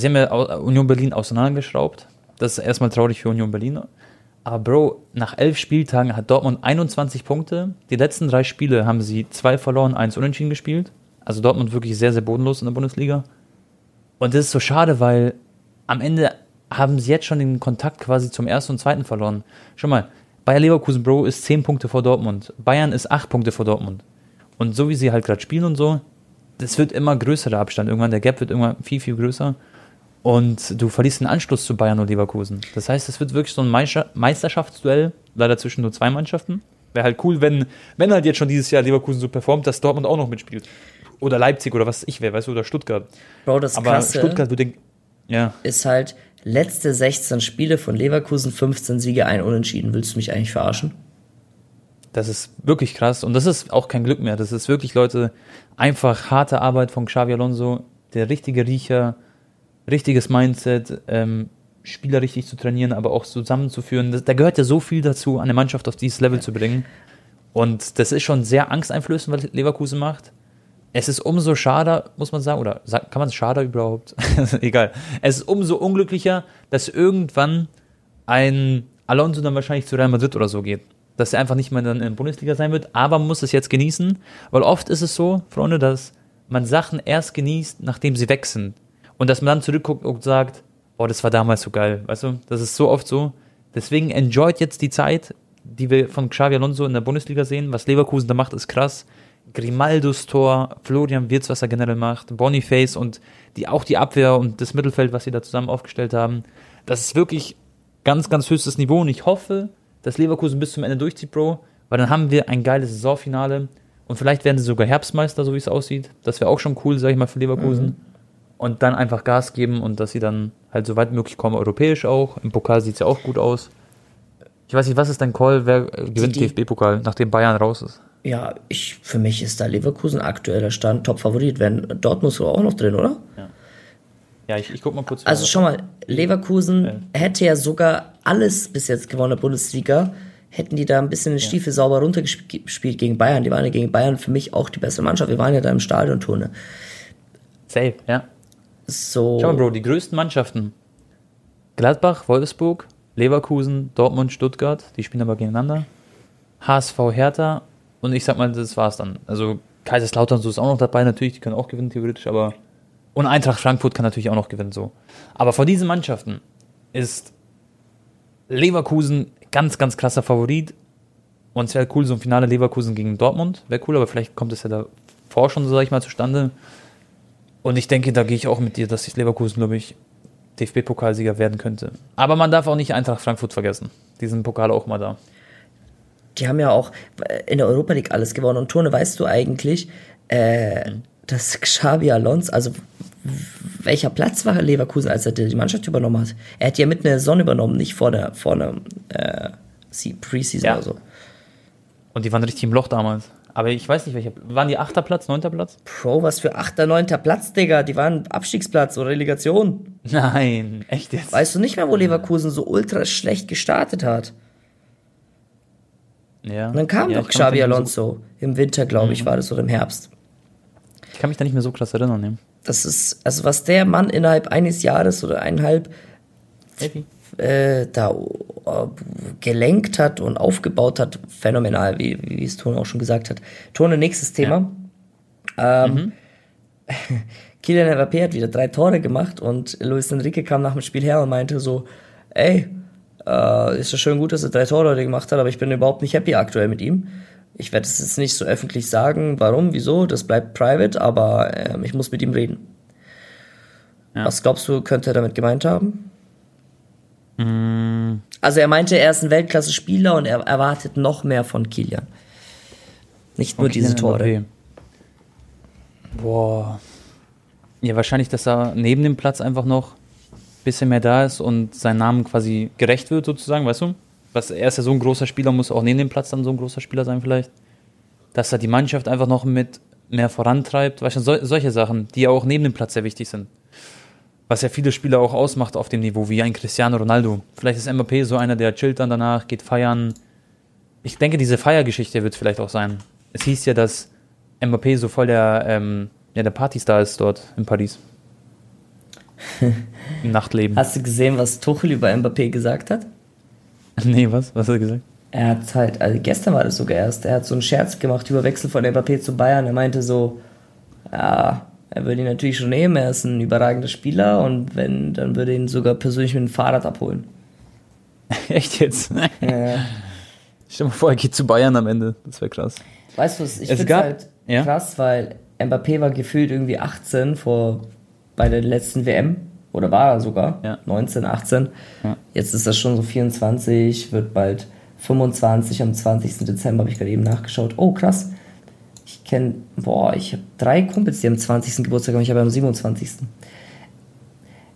Sie haben ja Union Berlin auseinandergeschraubt. Das ist erstmal traurig für Union Berlin. Aber Bro, nach elf Spieltagen hat Dortmund 21 Punkte. Die letzten drei Spiele haben sie zwei verloren, eins unentschieden gespielt. Also Dortmund wirklich sehr, sehr bodenlos in der Bundesliga. Und das ist so schade, weil am Ende haben sie jetzt schon den Kontakt quasi zum ersten und zweiten verloren. Schau mal, Bayer Leverkusen, Bro, ist 10 Punkte vor Dortmund. Bayern ist 8 Punkte vor Dortmund. Und so wie sie halt gerade spielen und so, das wird immer größerer Abstand. Irgendwann, der Gap wird irgendwann viel, viel größer. Und du verlierst den Anschluss zu Bayern und Leverkusen. Das heißt, es wird wirklich so ein Meister Meisterschaftsduell, leider zwischen nur zwei Mannschaften. Wäre halt cool, wenn, wenn halt jetzt schon dieses Jahr Leverkusen so performt, dass Dortmund auch noch mitspielt. oder Leipzig oder was ich wäre, weißt du, oder Stuttgart. Bro, das Aber Krasse Stuttgart würde, ja, ist halt letzte 16 Spiele von Leverkusen, 15 Siege, ein Unentschieden. Willst du mich eigentlich verarschen? Das ist wirklich krass. Und das ist auch kein Glück mehr. Das ist wirklich, Leute, einfach harte Arbeit von Xavi Alonso, der richtige Riecher, richtiges Mindset, ähm, Spieler richtig zu trainieren, aber auch zusammenzuführen. Das, da gehört ja so viel dazu, eine Mannschaft auf dieses Level zu bringen. Und das ist schon sehr angsteinflößend, was Leverkusen macht. Es ist umso schade, muss man sagen, oder kann man es schade überhaupt? (laughs) Egal. Es ist umso unglücklicher, dass irgendwann ein Alonso dann wahrscheinlich zu Real Madrid oder so geht. Dass er einfach nicht mehr dann in der Bundesliga sein wird, aber man muss es jetzt genießen, weil oft ist es so, Freunde, dass man Sachen erst genießt, nachdem sie weg sind. Und dass man dann zurückguckt und sagt, oh, das war damals so geil, weißt du? Das ist so oft so. Deswegen enjoyt jetzt die Zeit, die wir von Xavi Alonso in der Bundesliga sehen. Was Leverkusen da macht, ist krass. Grimaldos Tor, Florian Wirtz, was er generell macht, Boniface und die, auch die Abwehr und das Mittelfeld, was sie da zusammen aufgestellt haben. Das ist wirklich ganz, ganz höchstes Niveau und ich hoffe, dass Leverkusen bis zum Ende durchzieht, Bro, weil dann haben wir ein geiles Saisonfinale und vielleicht werden sie sogar Herbstmeister, so wie es aussieht. Das wäre auch schon cool, sag ich mal, für Leverkusen. Und dann einfach Gas geben und dass sie dann halt so weit möglich kommen, europäisch auch. Im Pokal sieht es ja auch gut aus. Ich weiß nicht, was ist dein Call? Wer äh, gewinnt DFB-Pokal, nachdem Bayern raus ist? Ja, ich, für mich ist da Leverkusen aktueller Stand Top-Favorit. Wenn Dortmund ist auch noch drin, oder? Ja, ich, ich guck mal kurz. Also schau mal, Leverkusen hätte ja sogar alles bis jetzt gewonnen in der Bundesliga. Hätten die da ein bisschen den Stiefel sauber runtergespielt gegen Bayern. Die waren ja gegen Bayern für mich auch die bessere Mannschaft. Wir waren ja da im Stadion, Tone. Safe, ja. So. Schau mal, Bro, die größten Mannschaften. Gladbach, Wolfsburg, Leverkusen, Dortmund, Stuttgart, die spielen aber gegeneinander. HSV, Hertha und ich sag mal, das war's dann. Also Kaiserslautern so ist auch noch dabei, natürlich, die können auch gewinnen, theoretisch, aber. Und Eintracht Frankfurt kann natürlich auch noch gewinnen, so. Aber vor diesen Mannschaften ist Leverkusen ganz, ganz krasser Favorit. Und es wäre cool, so ein Finale Leverkusen gegen Dortmund. Wäre cool, aber vielleicht kommt es ja davor schon, so sag ich mal, zustande. Und ich denke, da gehe ich auch mit dir, dass ich Leverkusen, glaube ich, DFB-Pokalsieger werden könnte. Aber man darf auch nicht Eintracht Frankfurt vergessen. Die sind Pokal auch mal da. Die haben ja auch in der Europa League alles gewonnen. Und Tone, weißt du eigentlich, äh, dass Xabi Alonso, also welcher Platz war Leverkusen, als er die Mannschaft übernommen hat? Er hat ja mitten in der Saison übernommen, nicht vor der, vor einer äh, Se- Preseason Ja. oder so. Und die waren richtig im Loch damals. Aber ich weiß nicht, welcher. Waren die achter Platz, neunter Platz? Bro, was für 8., 9. Platz, Digga. Die waren Abstiegsplatz oder Relegation. Nein, echt jetzt? Weißt du nicht mehr, wo Leverkusen so ultra schlecht gestartet hat? ja. Und dann kam ja, doch Xabi Alonso. Im Winter, glaube ich, war das oder im Herbst. Ich kann mich da nicht mehr so krass erinnern. Ne? Das ist, also was der Mann innerhalb eines Jahres oder eineinhalb äh, da äh, gelenkt hat und aufgebaut hat, phänomenal, wie, wie es Tone auch schon gesagt hat. Tone, nächstes Thema. Ähm, (laughs) Kylian Mbappé hat wieder drei Tore gemacht und Luis Enrique kam nach dem Spiel her und meinte so, ey, äh, ist ja schön gut, dass er drei Tore heute gemacht hat, aber ich bin überhaupt nicht happy aktuell mit ihm. Ich werde es jetzt nicht so öffentlich sagen, warum, wieso, das bleibt private, aber ähm, ich muss mit ihm reden. Ja. Was glaubst du, könnte er damit gemeint haben? Also er meinte, er ist ein Weltklasse-Spieler und er erwartet noch mehr von Kilian. Nicht nur Und diese Tore. Mbappé. Boah. Ja, wahrscheinlich, dass er neben dem Platz einfach noch ein bisschen mehr da ist und sein Namen quasi gerecht wird, sozusagen, weißt du? Was, er ist ja so ein großer Spieler, muss auch neben dem Platz dann so ein großer Spieler sein, vielleicht. Dass er die Mannschaft einfach noch mit mehr vorantreibt, weißt du, sol solche Sachen, die ja auch neben dem Platz sehr wichtig sind. Was ja viele Spieler auch ausmacht auf dem Niveau, wie ein Cristiano Ronaldo. Vielleicht ist Mbappé so einer, der chillt dann danach, geht feiern, ich denke, diese Feiergeschichte wird vielleicht auch sein. Es hieß ja, dass Mbappé so voll der, ähm, ja, der Partystar ist dort in Paris. (laughs) Im Nachtleben. Hast du gesehen, was Tuchel über Mbappé gesagt hat? (laughs) nee, was? Was hat er gesagt? Er hat halt, also gestern war das sogar erst, er hat so einen Scherz gemacht über Wechsel von Mbappé zu Bayern. Er meinte so, ja, er würde ihn natürlich schon nehmen, er ist ein überragender Spieler und wenn, dann würde er ihn sogar persönlich mit dem Fahrrad abholen. (laughs) Echt jetzt? Ja. (laughs) Stell dir mal vor, er geht zu Bayern am Ende. Das wäre krass. Weißt du was, ich Es finde halt ja? krass, weil Mbappé war gefühlt irgendwie 18 vor, bei der letzten WM. Oder war er sogar? Ja. 19, 18. Ja. Jetzt ist das schon so 24, wird bald 25 am 20. Dezember, habe ich gerade eben nachgeschaut. Oh, krass. Ich, kenne, boah, ich habe drei Kumpels, die am 20. Geburtstag haben, ich habe am 27.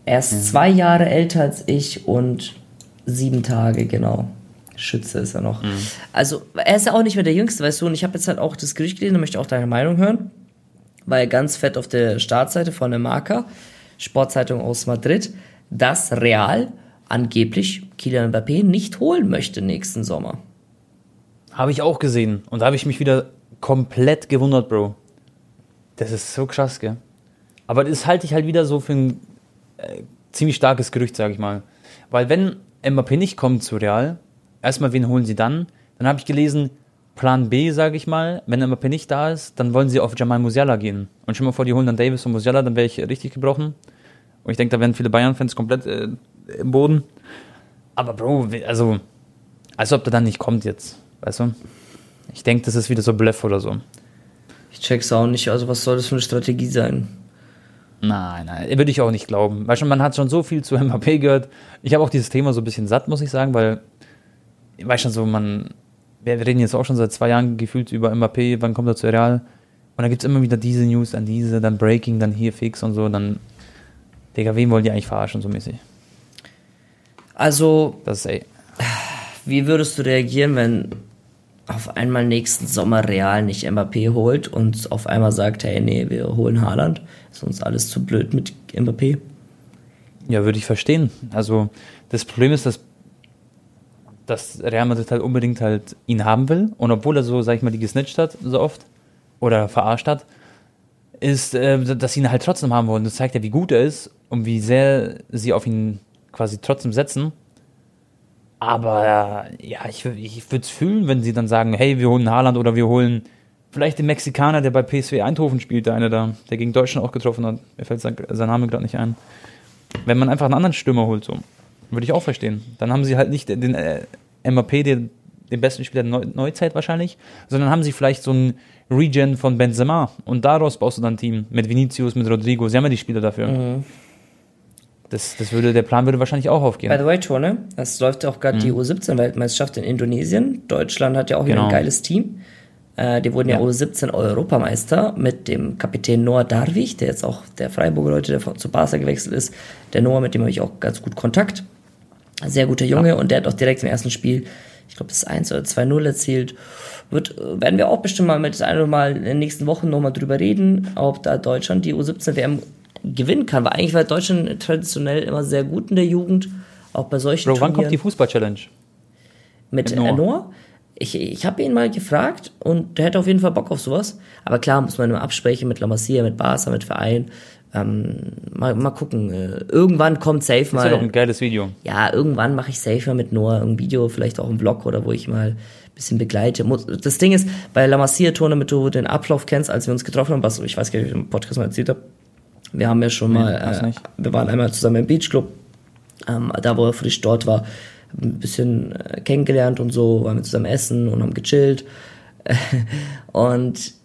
Er ist zwei Jahre älter als ich und sieben Tage, genau. Schütze ist er noch. Also, er ist ja auch nicht mehr der Jüngste, weißt du, und ich habe jetzt halt auch das Gerücht gelesen, da möchte ich auch deine Meinung hören, weil ganz fett auf der Startseite von der Marca, Sportzeitung aus Madrid, dass Real angeblich Kylian Mbappé nicht holen möchte nächsten Sommer. Habe ich auch gesehen. Und da habe ich mich wieder komplett gewundert, Bro. Das ist so krass, gell? Aber das halte ich halt wieder so für ein äh, ziemlich starkes Gerücht, sage ich mal. Weil wenn Mbappé nicht kommt zu Real, erstmal wen holen sie dann? Dann habe ich gelesen, Plan B, sage ich mal, wenn Mbappé nicht da ist, dann wollen sie auf Jamal Musiala gehen. Und schon mal vor, die holen dann Davis und Musiala, dann wäre ich richtig gebrochen. Und ich denke, da wären viele Bayern-Fans komplett äh, im Boden. Aber Bro, also, als ob der dann nicht kommt jetzt, weißt du? Ich denke, das ist wieder so Bluff oder so. Ich check's auch nicht, also was soll das für eine Strategie sein? Nein, nein, würde ich auch nicht glauben. Weil schon, man hat schon so viel zu Mbappé gehört. Ich habe auch dieses Thema so ein bisschen satt, muss ich sagen, weil, ich weiß schon so, man, wir reden jetzt auch schon seit zwei Jahren gefühlt über Mbappé, wann kommt er zu Real? Und dann gibt es immer wieder diese News, dann diese, dann Breaking, dann hier fix und so, dann, Digga, wen wollen die eigentlich verarschen, so mäßig? Also, Das ist, ey, wie würdest du reagieren, wenn auf einmal nächsten Sommer Real nicht Mbappé holt und auf einmal sagt, hey, nee, wir holen Haaland? Ist uns alles zu blöd mit Mbappé? Ja, würde ich verstehen. Also das Problem ist, dass, dass Real Madrid halt unbedingt halt ihn haben will. Und obwohl er so, sag ich mal, die gesnitcht hat, so oft, oder verarscht hat, ist, äh, dass sie ihn halt trotzdem haben wollen. Das zeigt ja, wie gut er ist und wie sehr sie auf ihn quasi trotzdem setzen. Aber äh, ja, ich, ich würde es fühlen, wenn sie dann sagen, hey, wir holen Haaland oder wir holen vielleicht den Mexikaner, der bei PSW Eindhoven spielt, der eine da, der gegen Deutschland auch getroffen hat. Mir fällt sein, sein Name gerade nicht ein. Wenn man einfach einen anderen Stürmer holt, so, würde ich auch verstehen. Dann haben sie halt nicht den äh, MAP, den, den besten Spieler der Neu Neuzeit wahrscheinlich, sondern haben sie vielleicht so einen Regen von Benzema und daraus baust du dann ein Team mit Vinicius, mit Rodrigo. Sie haben ja die Spieler dafür. Das, das würde, der Plan würde wahrscheinlich auch aufgehen. By the way, Tone, es läuft ja auch gerade die U17-Weltmeisterschaft in Indonesien. Deutschland hat ja auch wieder Genau. ein geiles Team. Äh, die wurden ja, Ja. U17-Europameister mit dem Kapitän Noah Darwig, der jetzt auch der Freiburger Leute, der von, zu Barca gewechselt ist. Der Noah, mit dem habe ich auch ganz gut Kontakt. Sehr guter Junge und der hat auch direkt im ersten Spiel, ich glaube, das 1 oder 2-0 erzielt. Wird, werden wir auch bestimmt mal mit das eine oder Mal in den nächsten Wochen nochmal drüber reden, ob da Deutschland die U17-WM gewinnen kann, weil eigentlich war Deutschland traditionell immer sehr gut in der Jugend, auch bei solchen Bro, wann kommt die Turnieren Fußball-Challenge? mit mit Noah. Noah? Noah. Ich, ich habe ihn mal gefragt und der hätte auf jeden Fall Bock auf sowas. Aber klar muss man immer absprechen mit La Masia, mit Barca, mit Verein. Ähm, mal, mal gucken. Äh, irgendwann kommt safe Das wäre doch mal. ein geiles Video. Ja, irgendwann mache ich safe mal mit Noah ein Video, vielleicht auch einen Vlog oder wo ich mal ein bisschen begleite. Das Ding ist, bei La Masia-Tour, damit du den Ablauf kennst, als wir uns getroffen haben, was ich weiß gar nicht, ob ich im Podcast mal erzählt habe. Wir haben ja schon Nee, mal, äh, wir waren einmal zusammen im Beachclub, ähm, da wo er frisch dort war, ein bisschen äh, kennengelernt und so, waren wir zusammen essen und haben gechillt. (laughs) und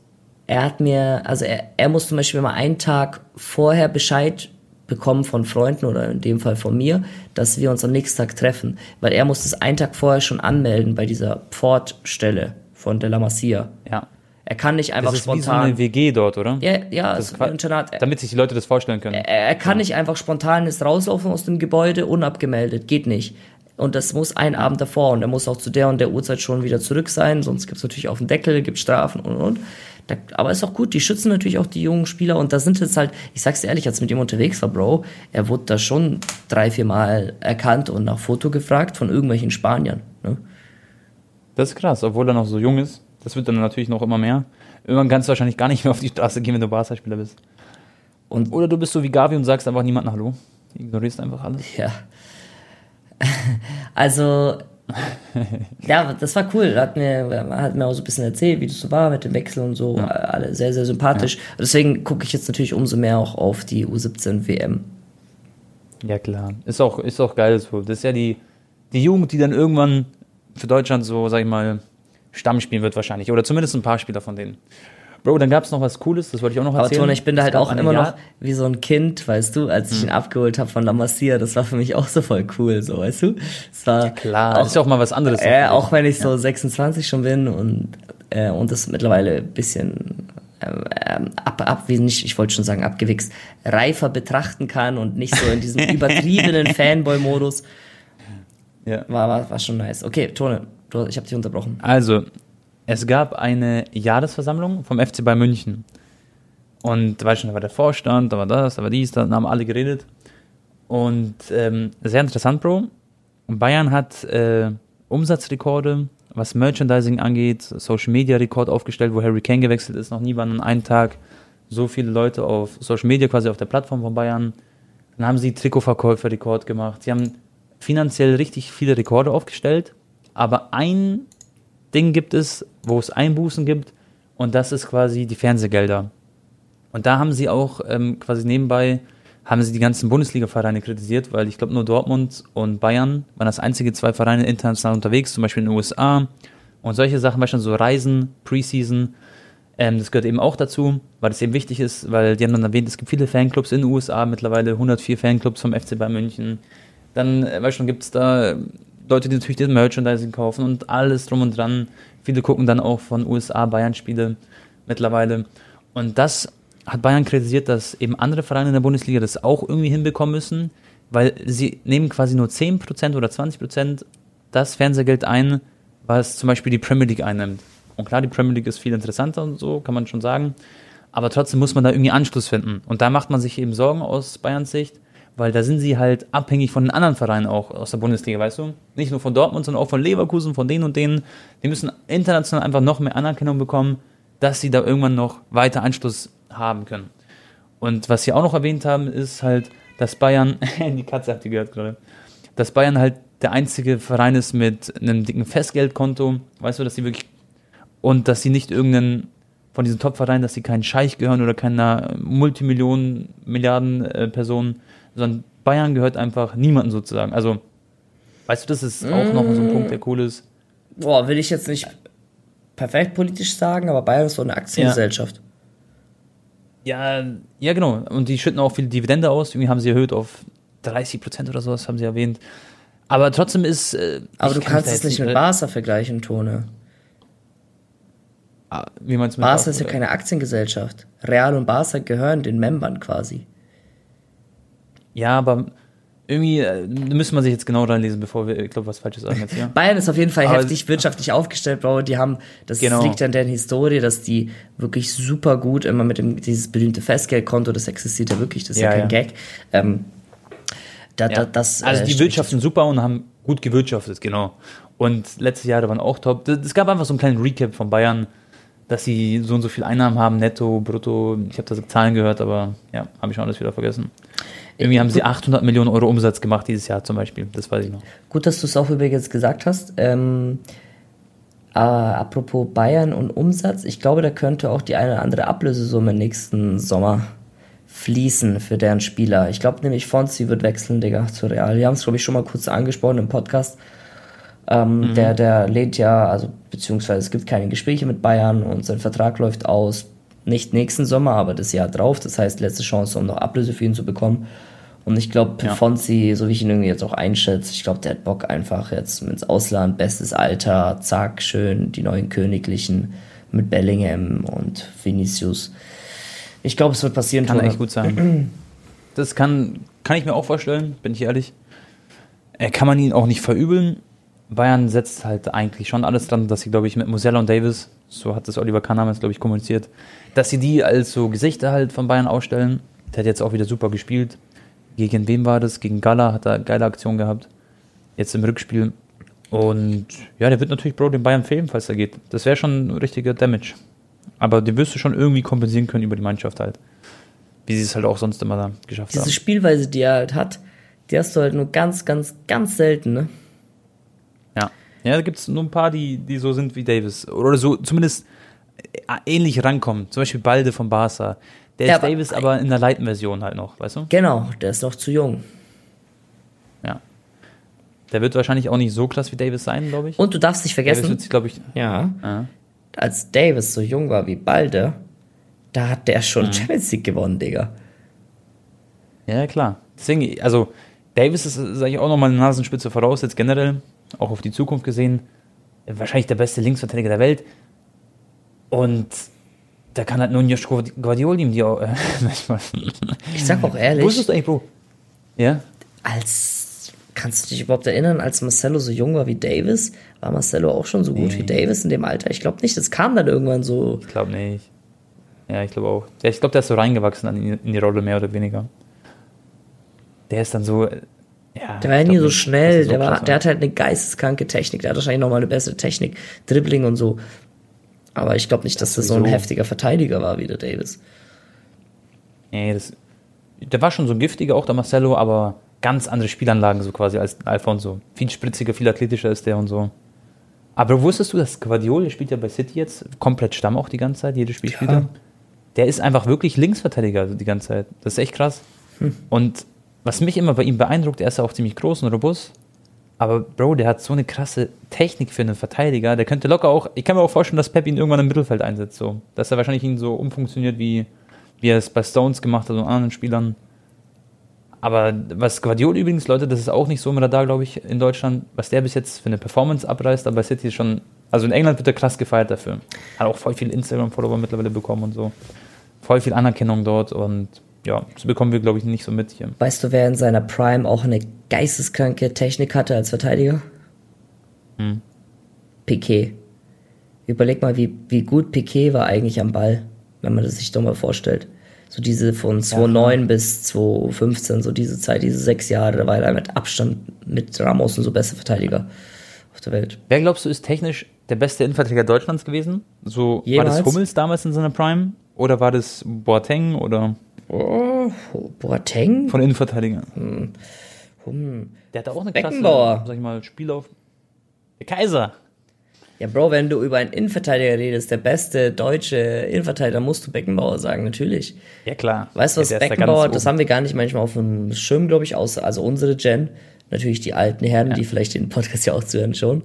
er hat mir, also er, er muss zum Beispiel mal einen Tag vorher Bescheid bekommen von Freunden oder in dem Fall von mir, dass wir uns am nächsten Tag treffen. Weil er muss das einen Tag vorher schon anmelden bei dieser Pfortstelle von der La Masia. Ja. Er kann nicht einfach Das ist wie so spontan. eine WG dort, oder? ja, ja, Das es ist ein Internat. Damit sich die Leute das vorstellen können. Er, er kann nicht einfach spontan jetzt rauslaufen aus dem Gebäude unabgemeldet. Geht nicht. Und das muss ein Abend davor und er muss auch zu der und der Uhrzeit schon wieder zurück sein, sonst gibt's natürlich auf den Deckel, gibt Strafen und und. Da, aber ist auch gut, die schützen natürlich auch die jungen Spieler und da sind jetzt halt, ich sag's dir ehrlich, als ich mit ihm unterwegs war, Bro, er wurde da schon drei, vier Mal erkannt und nach Foto gefragt von irgendwelchen Spaniern. Ne? Das ist krass, obwohl er noch so jung ist. Das wird dann natürlich noch immer mehr. Irgendwann kannst du wahrscheinlich gar nicht mehr auf die Straße gehen, wenn du Barca-Spieler bist. Und- Oder du bist so wie Gavi und sagst einfach niemandem Hallo. Ignorierst einfach alles. Ja. (laughs) Also, ja, das war cool. Hat mir, hat mir auch so ein bisschen erzählt, wie das so war mit dem Wechsel und so. Alle sehr, sehr sympathisch. Deswegen gucke ich jetzt natürlich umso mehr auch auf die U17 WM. Ja, klar. Ist auch, ist auch geil so. Das ist ja die, die Jugend, die dann irgendwann für Deutschland so, sag ich mal, Stamm spielen wird wahrscheinlich. Oder zumindest ein paar Spieler von denen. Bro, dann gab es noch was Cooles, das wollte ich auch noch Aber erzählen. Tone, ich bin da halt auch immer Jahr- noch wie so ein Kind, weißt du, als ich ihn abgeholt habe von La Masia, das war für mich auch so voll cool, so, weißt du? Es war Klar, auch, das ist ja auch mal was anderes. äh, auch wenn ich so 26 schon bin und, äh, und das mittlerweile ein bisschen ähm, ab, ab, wie nicht, ich wollte schon sagen, abgewichst, reifer betrachten kann und nicht so in diesem (laughs) übertriebenen Fanboy-Modus. Ja. War, war, war schon nice. Okay, Tone, du, ich habe dich unterbrochen. Also, es gab eine Jahresversammlung vom FC Bayern München. Und da war schon, da war der Vorstand, da war das, da war dies, da haben alle geredet. Und ähm, sehr interessant, Bro. Bayern hat äh, Umsatzrekorde, was Merchandising angeht, Social Media Rekord aufgestellt, wo Harry Kane gewechselt ist. Noch nie waren an einem Tag so viele Leute auf Social Media quasi auf der Plattform von Bayern. Dann haben sie Trikotverkäufe Rekord gemacht. Sie haben finanziell richtig viele Rekorde aufgestellt. Aber ein Ding gibt es, wo es Einbußen gibt. Und das ist quasi die Fernsehgelder. Und da haben sie auch ähm, quasi nebenbei haben sie die ganzen Bundesliga-Vereine kritisiert, weil ich glaube nur Dortmund und Bayern waren das einzige zwei Vereine international unterwegs, zum Beispiel in den USA und solche Sachen, beispielsweise so Reisen, Preseason, ähm, das gehört eben auch dazu, weil das eben wichtig ist, weil die haben dann erwähnt, es gibt viele Fanclubs in den USA, mittlerweile 104 Fanclubs vom FC Bayern München. Dann, äh, weißt du, gibt es da Leute, die natürlich das Merchandising kaufen und alles drum und dran. Viele gucken dann auch von USA Bayern-Spiele mittlerweile. Und das hat Bayern kritisiert, dass eben andere Vereine in der Bundesliga das auch irgendwie hinbekommen müssen, weil sie nehmen quasi nur 10% oder 20% das Fernsehgeld ein, was zum Beispiel die Premier League einnimmt. Und klar, die Premier League ist viel interessanter und so, kann man schon sagen. Aber trotzdem muss man da irgendwie Anschluss finden. Und da macht man sich eben Sorgen aus Bayerns Sicht, weil da sind sie halt abhängig von den anderen Vereinen auch aus der Bundesliga, weißt du? Nicht nur von Dortmund, sondern auch von Leverkusen, von denen und denen. Die müssen international einfach noch mehr Anerkennung bekommen, dass sie da irgendwann noch weiter Anschluss haben können. Und was sie auch noch erwähnt haben, ist halt, dass Bayern, (laughs) die Katze habt ihr gehört gerade, dass Bayern halt der einzige Verein ist mit einem dicken Festgeldkonto, weißt du, dass sie wirklich, und dass sie nicht irgendeinen von diesen Top-Vereinen, dass sie keinen Scheich gehören oder keiner Multimillionen, Milliarden äh, Person, sondern Bayern gehört einfach niemandem sozusagen. Also, weißt du, das ist auch noch so ein Punkt, der cool ist. Boah, will ich jetzt nicht perfekt politisch sagen, aber Bayern ist so eine Aktiengesellschaft. Ja, ja, genau. Und die schütten auch viel Dividende aus. Irgendwie haben sie erhöht auf 30 Prozent oder sowas, haben sie erwähnt. Aber trotzdem ist. Äh, aber du kannst es jetzt nicht mit Barca vergleichen, Tone. Ah, Wie meinst du mit Barca ist ja keine Aktiengesellschaft. Real und Barca gehören den Membern quasi. Ja, aber irgendwie äh, müsste man sich jetzt genau reinlesen, bevor wir, ich glaube, was Falsches sagen jetzt, ja. (laughs) Bayern ist auf jeden Fall Aber- heftig wirtschaftlich aufgestellt, Bro. Die haben, das Genau. liegt an deren Historie, dass die wirklich super gut immer mit dem, dieses berühmte Festgeldkonto, das existiert ja wirklich, das ist ja, Ja, kein ja. Gag. Ähm, da, da, das, also äh, die stimmt. wirtschaften super und haben gut gewirtschaftet, genau. Und letzte Jahre waren auch top. Es gab einfach so einen kleinen Recap von Bayern, dass sie so und so viel Einnahmen haben, netto, brutto. Ich habe da Zahlen gehört, aber ja, habe ich schon alles wieder vergessen. Irgendwie haben sie 800 Millionen Euro Umsatz gemacht dieses Jahr zum Beispiel. Das weiß ich noch. Gut, dass du es auch übrigens gesagt hast. Ähm, äh, apropos Bayern und Umsatz, ich glaube, da könnte auch die eine oder andere Ablösesumme nächsten Sommer fließen für deren Spieler. Ich glaube nämlich, Fonzi wird wechseln, Digga, zu Real. Wir haben es, glaube ich, schon mal kurz angesprochen im Podcast. Ähm, der, der lehnt ja, also beziehungsweise es gibt keine Gespräche mit Bayern und sein Vertrag läuft aus, nicht nächsten Sommer, aber das Jahr drauf. Das heißt, letzte Chance, um noch Ablöse für ihn zu bekommen. Und ich glaube, Ja. Fonzi, so wie ich ihn irgendwie jetzt auch einschätze, ich glaube, der hat Bock einfach jetzt ins Ausland, bestes Alter, zack, schön, die neuen Königlichen mit Bellingham und Vinicius. Ich glaube, es wird passieren. Kann Tone. echt gut sein. Das kann, kann ich mir auch vorstellen, bin ich ehrlich. Äh, kann man ihn auch nicht verübeln. Bayern setzt halt eigentlich schon alles dran, dass sie, glaube ich, mit Musella und Davis, so hat das Oliver Kahn damals, glaube ich, kommuniziert, dass sie die als so Gesichter halt von Bayern ausstellen. Der hat jetzt auch wieder super gespielt. Gegen wem war das? Gegen Gala hat er geile Aktion gehabt. Jetzt im Rückspiel. Und ja, der wird natürlich Bro den Bayern fehlen, falls er geht. Das wäre schon ein richtiger Damage. Aber den wirst du schon irgendwie kompensieren können über die Mannschaft halt. Wie sie es halt auch sonst immer da geschafft Diese haben. Spielweise, die er halt hat, die hast du halt nur ganz, ganz, ganz selten, ne? Ja. Da gibt es nur ein paar, die, die so sind wie Davis. Oder so zumindest äh, ähnlich rankommen. Zum Beispiel Balde von Barca. Der Ja, ist aber- Davis aber in der Light-Version halt noch, weißt du? Genau, der ist noch zu jung. Ja. Der wird wahrscheinlich auch nicht so klasse wie Davis sein, glaube ich. Und du darfst nicht Davis vergessen, wird sich, glaube ich. ja, Ja. als Davis so jung war wie Balde, da hat der Mhm. schon Champions League gewonnen, Digga. Ja, klar. Deswegen, also Davis ist, sage ich auch nochmal eine Nasenspitze voraus, jetzt generell, auch auf die Zukunft gesehen. Wahrscheinlich der beste Linksverteidiger der Welt. Und da kann halt nur Joshua Guardiol ihm die auch. (laughs) Äh, Ich sag auch ehrlich, Wusstest du eigentlich, Bro? Ja? als kannst du dich überhaupt erinnern, als Marcelo so jung war wie Davis, war Marcelo auch schon so gut Nee. wie Davis in dem Alter? Ich glaube nicht, das kam dann irgendwann so. Ich glaube nicht. Ja, ich glaube auch. Ja, ich glaube, der ist so reingewachsen in die Rolle, mehr oder weniger. Der ist dann so. Ja, Der war ja nie so schnell, er der, war, der hat halt eine geisteskranke Technik, der hat wahrscheinlich nochmal eine bessere Technik, Dribbling und so. Aber ich glaube nicht, dass das so ein heftiger Verteidiger war wie der Davis. Nee, das, der war schon so ein giftiger, auch der Marcelo, aber ganz andere Spielanlagen so quasi als Alfonso. Viel spritziger, viel athletischer ist der und so. Aber wusstest du, dass Guardiola, spielt ja bei City jetzt, komplett Stamm auch die ganze Zeit, jedes Spiel spielt er. Der ist einfach wirklich Linksverteidiger die ganze Zeit. Das ist echt krass. Und was mich immer bei ihm beeindruckt, er ist ja auch ziemlich groß und robust. Aber Bro, der hat so eine krasse Technik für einen Verteidiger. Der könnte locker auch, ich kann mir auch vorstellen, dass Pep ihn irgendwann im Mittelfeld einsetzt. So. Dass er wahrscheinlich ihn so umfunktioniert, wie, wie er es bei Stones gemacht hat und anderen Spielern. Aber was Guardiola übrigens, Leute, das ist auch nicht so im Radar, glaube ich, in Deutschland, was der bis jetzt für eine Performance abreißt, aber City ist schon, also in England wird er krass gefeiert dafür. Hat auch voll viel Instagram-Follower mittlerweile bekommen und so. Voll viel Anerkennung dort und ja, das bekommen wir, glaube ich, nicht so mit hier. Weißt du, wer in seiner Prime auch eine geisteskranke Technik hatte als Verteidiger? Hm. Piquet. Überleg mal, wie, wie gut Piquet war eigentlich am Ball, wenn man das sich doch mal vorstellt. So diese von 2009 bis 2015, so diese Zeit, diese sechs Jahre, da war er mit Abstand mit Ramos und so bester Verteidiger auf der Welt. Wer glaubst du ist technisch der beste Innenverteidiger Deutschlands gewesen? So, war Jemals? das Hummels damals in seiner Prime? Oder war das Boateng oder Oh, Boateng? von Innenverteidigern? Hm. Der hatte auch eine Beckenbauer. sag ich mal, Spielauf. Der Kaiser. Ja, Bro, wenn du über einen Innenverteidiger redest, der beste deutsche Innenverteidiger, musst du Beckenbauer sagen, natürlich. Ja, klar. Weißt du was, da ganz Beckenbauer, oben. das haben wir gar nicht manchmal auf dem Schirm, glaube ich, außer, also unsere Gen, natürlich die alten Herren, die vielleicht den Podcast ja auch zuhören schon.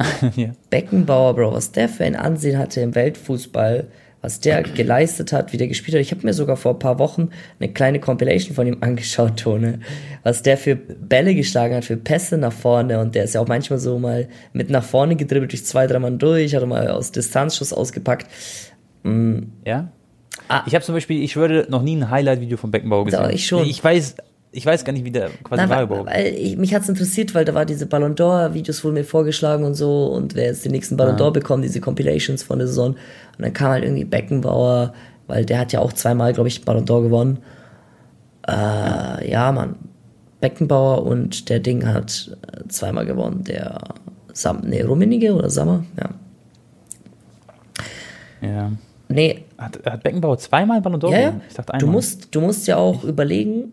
(laughs) ja. Beckenbauer, Bro, was der für ein Ansehen hatte im Weltfußball, was der geleistet hat, wie der gespielt hat. Ich habe mir sogar vor ein paar Wochen eine kleine Compilation von ihm (laughs) angeschaut, Tone. Was der für Bälle geschlagen hat, für Pässe nach vorne. Und der ist ja auch manchmal so mal mit nach vorne gedribbelt durch zwei, drei Mann durch, hat er mal aus Distanzschuss ausgepackt. Ja? Ah. Ich habe zum Beispiel, ich schwöre, noch nie ein Highlight-Video von Beckenbauer gesehen. Doch, ich schon. Ich weiß, ich weiß gar nicht, wie der quasi Nein, war überhaupt. ich, mich hat's interessiert, weil da war diese Ballon d'Or Videos wurden mir vorgeschlagen und so und wer jetzt den nächsten Ballon d'Or bekommt, diese Compilations von der Saison und dann kam halt irgendwie Beckenbauer, weil der hat ja auch zweimal, glaube ich, Ballon d'Or gewonnen. Äh, ja, Mann. Beckenbauer und der Ding hat äh, zweimal gewonnen, der Sam, nee, Rummenigge oder Sammer? Ja. Ja. Nee, Hat, hat Beckenbauer zweimal Ballon d'Or Ja, ja. gewonnen? Ich dachte einmal. Du musst, du musst ja auch überlegen.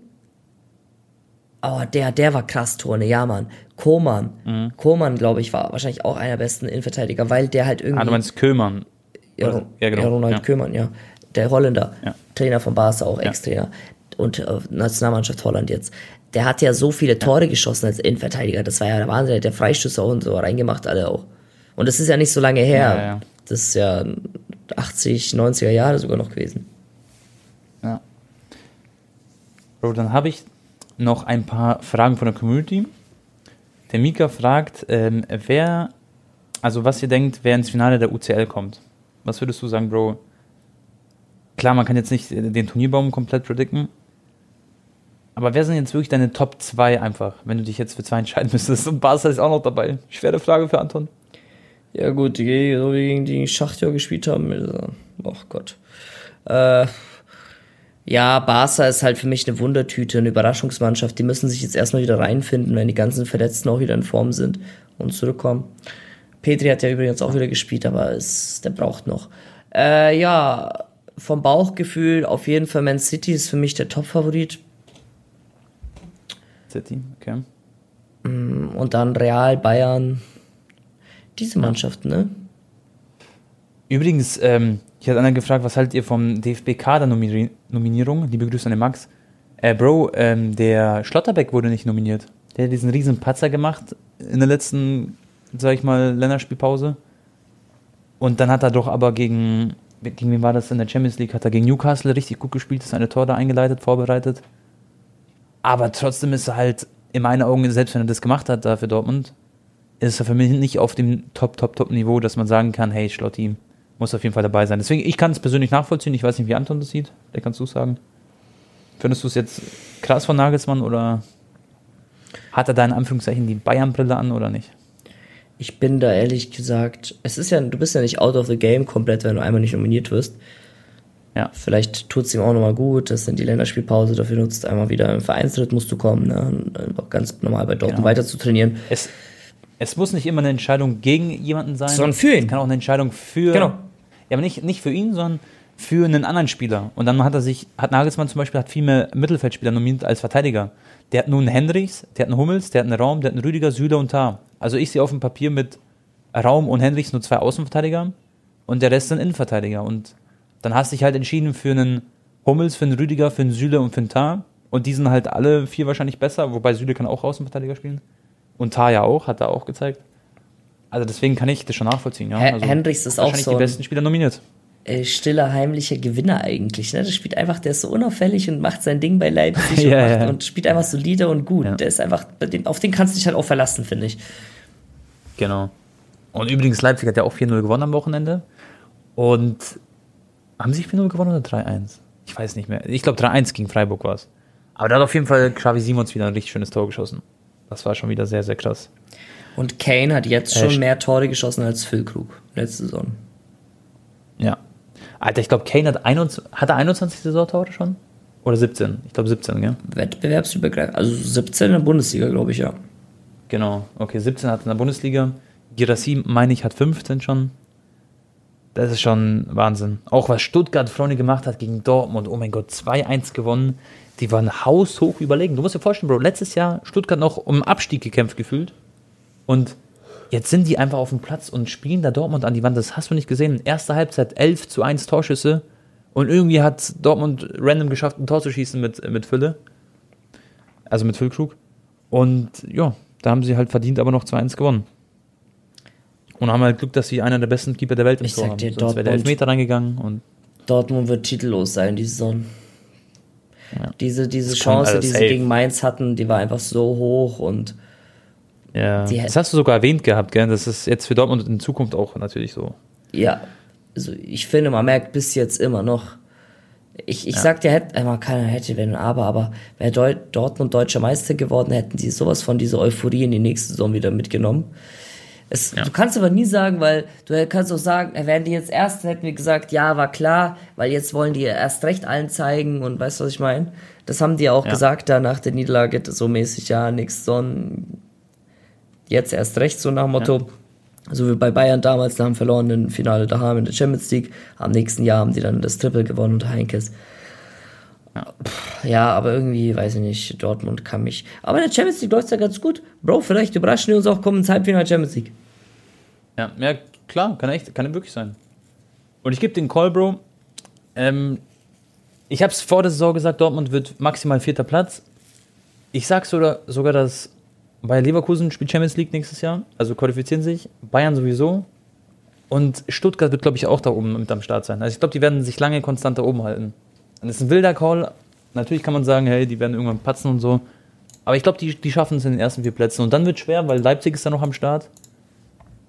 Oh, der, der war krass, Turne, ja, Mann. Koman. Mhm. Koman, glaube ich, war wahrscheinlich auch einer der besten Innenverteidiger, weil der halt irgendwie. ah, du meinst Köhlmann. ja, ja, genau. ja, Ronald Ja. Koeman, ja. Der Holländer. Ja. Trainer von Barca, auch Ex-Trainer. Und äh, Nationalmannschaft Holland jetzt. Der hat ja so viele Tore geschossen als Innenverteidiger. Das war ja der Wahnsinn. Der hat ja Freistöße auch und so reingemacht, alle auch. Und das ist ja nicht so lange her. Das ist ja 80, 90er Jahre sogar noch gewesen. Ja. Bro, dann habe ich noch ein paar Fragen von der Community. Der Mika fragt, ähm, wer, also was ihr denkt, wer ins Finale der UCL kommt. Was würdest du sagen, Bro? Klar, man kann jetzt nicht äh, den Turnierbaum komplett predikten. Aber wer sind jetzt wirklich deine Top 2 einfach, wenn du dich jetzt für zwei entscheiden müsstest? Und Barca ist auch noch dabei. Schwere Frage für Anton. Ja gut, die, so wie gegen die Schachtjör gespielt haben, oh Gott. Äh, ja, Barca ist halt für mich eine Wundertüte, eine Überraschungsmannschaft. Die müssen sich jetzt erstmal wieder reinfinden, wenn die ganzen Verletzten auch wieder in Form sind und zurückkommen. Petri hat ja übrigens auch wieder gespielt, aber es, der braucht noch. Äh, ja, vom Bauchgefühl auf jeden Fall Man City ist für mich der Top-Favorit. City, okay. Und dann Real, Bayern. Diese Mannschaften, ne? Übrigens, ähm, ich hatte einer gefragt, was haltet ihr vom DFB-Kader-Nominierung? Liebe Grüße an den Max. Äh, Bro, ähm, der Schlotterbeck wurde nicht nominiert. Der hat diesen riesen Patzer gemacht in der letzten, sag ich mal, Länderspielpause. Und dann hat er doch aber gegen, gegen wen war das in der Champions League, hat er gegen Newcastle richtig gut gespielt, ist eine Tor da eingeleitet, vorbereitet. Aber trotzdem ist er halt, in meinen Augen, selbst wenn er das gemacht hat da für Dortmund, ist er für mich nicht auf dem Top, Top, Top Niveau, dass man sagen kann, hey, Schlotti, muss auf jeden Fall dabei sein. Deswegen, ich kann es persönlich nachvollziehen. Ich weiß nicht, wie Anton das sieht. Vielleicht kannst du es sagen. Findest du es jetzt krass von Nagelsmann oder hat er da in Anführungszeichen die Bayern-Brille an oder nicht? Ich bin da ehrlich gesagt, es ist ja, du bist ja nicht out of the game komplett, wenn du einmal nicht nominiert wirst. Ja. Vielleicht tut es ihm auch nochmal gut, dass dann die Länderspielpause dafür nutzt, einmal wieder im Vereinsrhythmus zu kommen, ne? ganz normal bei Dortmund Genau. weiter zu trainieren. Es, es muss nicht immer eine Entscheidung gegen jemanden sein. Sondern für ihn. Es kann auch eine Entscheidung für. Genau. Ja, aber nicht, nicht für ihn, sondern für einen anderen Spieler. Und dann hat er sich, hat Nagelsmann zum Beispiel hat viel mehr Mittelfeldspieler nominiert als Verteidiger. Der hat nun einen Henrichs, der hat einen Hummels, der hat einen Raum, der hat einen Rüdiger, Süle und Tar. Also ich sehe auf dem Papier mit Raum und Henrichs nur zwei Außenverteidiger und der Rest sind Innenverteidiger. Und dann hast du dich halt entschieden für einen Hummels, für einen Rüdiger, für einen Süle und für einen Tar. Und die sind halt alle vier wahrscheinlich besser, wobei Süle kann auch Außenverteidiger spielen. Und Tar ja auch, hat er auch gezeigt. Also deswegen kann ich das schon nachvollziehen, ja. Also Hendricks ist auch so die besten Spieler nominiert. Äh, stiller, heimlicher Gewinner eigentlich. Ne? Der spielt einfach, der ist so unauffällig und macht sein Ding bei Leipzig (laughs) Ja, und, macht, ja. und spielt einfach solide und gut. Ja. Der ist einfach, auf den kannst du dich halt auch verlassen, finde ich. Genau. Und übrigens, Leipzig hat ja auch 4-0 gewonnen am Wochenende. Und haben sie 4-0 gewonnen oder 3-1? Ich weiß nicht mehr. Ich glaube 3-1 gegen Freiburg war es. Aber da hat auf jeden Fall Xavi Simons wieder ein richtig schönes Tor geschossen. Das war schon wieder sehr, sehr krass. Und Kane hat jetzt Äh, schon mehr Tore geschossen als Phil Krug letzte Saison. Ja. Alter, ich glaube, Kane hat, 21, hat er 21 Saisontore schon? Oder 17? Ich glaube 17, gell? Wettbewerbsübergreifend. Also 17 in der Bundesliga, glaube ich, ja. Genau. Okay, 17 hat in der Bundesliga. Girassi, meine ich, hat 15 schon. Das ist schon Wahnsinn. Auch was Stuttgart Freunde gemacht hat gegen Dortmund. Oh mein Gott, 2-1 gewonnen. Die waren haushoch überlegen. Du musst dir vorstellen, Bro, letztes Jahr Stuttgart noch um Abstieg gekämpft gefühlt. Und jetzt sind die einfach auf dem Platz und spielen da Dortmund an die Wand. Das hast du nicht gesehen. Erste Halbzeit 11 zu 1 Torschüsse. Und irgendwie hat Dortmund random geschafft, ein Tor zu schießen mit, mit Fülle. Also mit Füllkrug. Und ja, da haben sie halt verdient aber noch 2-1 gewonnen. Und haben halt Glück, dass sie einer der besten Keeper der Welt im Ich Tor sag haben. dir, Sonst wäre der Dortmund- Elfmeter reingegangen und Dortmund wird titellos sein die Saison. Ja. Diese, diese Chance, die sie safe. gegen Mainz hatten, die war einfach so hoch und ja. Das hast du sogar erwähnt gehabt, gell? Das ist jetzt für Dortmund in Zukunft auch natürlich so. ja, also ich finde, man merkt bis jetzt immer noch. Ich, ich sag dir, hätte, man kann hätte, wenn, aber, aber wäre Deu Dortmund deutscher Meister geworden, hätten die sowas von dieser Euphorie in die nächste Saison wieder mitgenommen. Es, Du kannst aber nie sagen, weil du kannst auch sagen, wären die jetzt erst, hätten wir gesagt, ja, war klar, weil jetzt wollen die erst recht allen zeigen und weißt du, was ich meine? Das haben die ja auch Ja. gesagt da nach der Niederlage, so mäßig, ja, nix, so ein, jetzt erst recht, so nach Motto. So wie bei Bayern damals nach dem verlorenen Finale daheim in der Champions League. Am nächsten Jahr haben die dann das Triple gewonnen unter Heinkes. Ja, aber irgendwie, weiß ich nicht, Dortmund kann mich. Aber in der Champions League läuft's ja ganz gut. Bro, vielleicht überraschen wir uns auch, kommen ins Halbfinale Champions League. Ja, ja, klar, kann echt, kann wirklich sein. Und ich gebe den Call, Bro. Ähm, ich habe es vor der Saison gesagt, Dortmund wird maximal vierter Platz. Ich sag sogar, sogar, dass Bayer Leverkusen spielt Champions League nächstes Jahr, also qualifizieren sich. Bayern sowieso. Und Stuttgart wird, glaube ich, auch da oben mit am Start sein. Also ich glaube, die werden sich lange konstant da oben halten. Und das ist ein wilder Call. Natürlich kann man sagen, hey, die werden irgendwann patzen und so. Aber ich glaube, die, die schaffen es in den ersten vier Plätzen. Und dann wird schwer, weil Leipzig ist da noch am Start,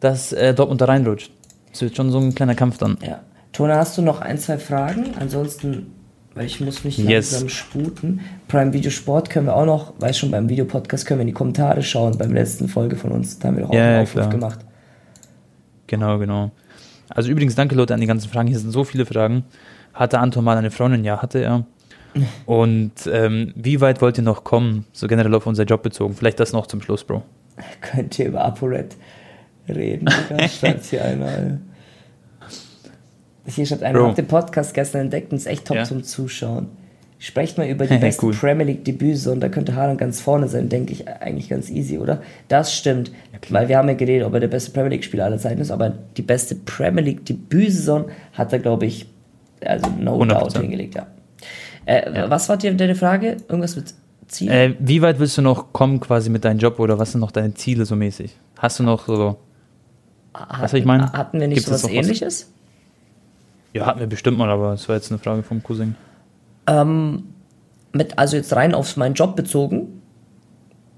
dass äh, Dortmund da reinrutscht. Das wird schon so ein kleiner Kampf dann. Ja. Tone, hast du noch ein, zwei Fragen? Ansonsten, weil ich muss mich Yes. langsam sputen. Prime Video Sport können wir auch noch, weiß schon, beim Videopodcast können wir in die Kommentare schauen. Beim letzten Folge von uns, da haben wir doch auch Ja, einen Aufruf klar. gemacht. Genau, genau. Also übrigens, danke Leute an die ganzen Fragen. Hier sind so viele Fragen. Hatte Anton mal eine Freundin? Ja, hatte er. (laughs) Und ähm, wie weit wollt ihr noch kommen? So generell auf unser Job bezogen. Vielleicht das noch zum Schluss, Bro. Könnt ihr über ApoRed reden? (laughs) Schreibt hier einer. Hier schreibt einer, habt den Podcast gestern entdeckt und ist echt top Ja. zum Zuschauen. Sprecht mal über die (laughs) besten Cool. Premier League Debüte und da könnte Haaland ganz vorne sein, denke ich eigentlich ganz easy, oder? Das stimmt, weil wir haben ja geredet, ob er der beste Premier League Spieler aller Zeiten ist, aber die beste Premier League Debütsaison hat er, glaube ich, also no 100%. doubt hingelegt, ja. Äh, Was war dir deine Frage? Irgendwas mit Ziel? Äh, wie weit willst du noch kommen quasi mit deinem Job oder was sind noch deine Ziele so mäßig? Hast du noch so... was ich meine? Hatten wir nicht Gibt's so was jetzt noch was? ähnliches? Ja, hatten wir bestimmt mal, aber das war jetzt eine Frage vom Cousin. Ähm, mit, also jetzt rein auf meinen Job bezogen.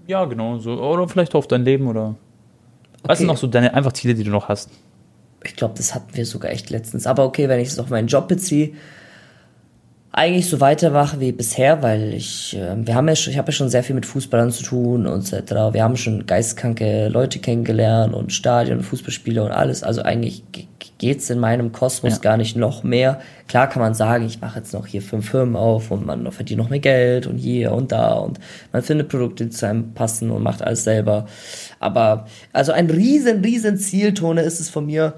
Ja, genau. So, oder vielleicht auf dein Leben oder... Was Okay. sind noch so deine einfach Ziele, die du noch hast? Ich glaube, das hatten wir sogar echt letztens. Aber okay, wenn ich es auf meinen Job beziehe, eigentlich so weitermache wie bisher, weil ich, äh, wir haben ja schon, ich habe ja schon sehr viel mit Fußballern zu tun und etc. Wir haben schon geistkranke Leute kennengelernt und Stadion, Fußballspiele und alles. Also eigentlich geht's in meinem Kosmos ja. gar nicht noch mehr. Klar kann man sagen, ich mache jetzt noch hier fünf Firmen auf und man verdient noch mehr Geld und hier und da und man findet Produkte, die zu einem passen und macht alles selber. Aber also ein riesen, riesen Zieltone ist es von mir,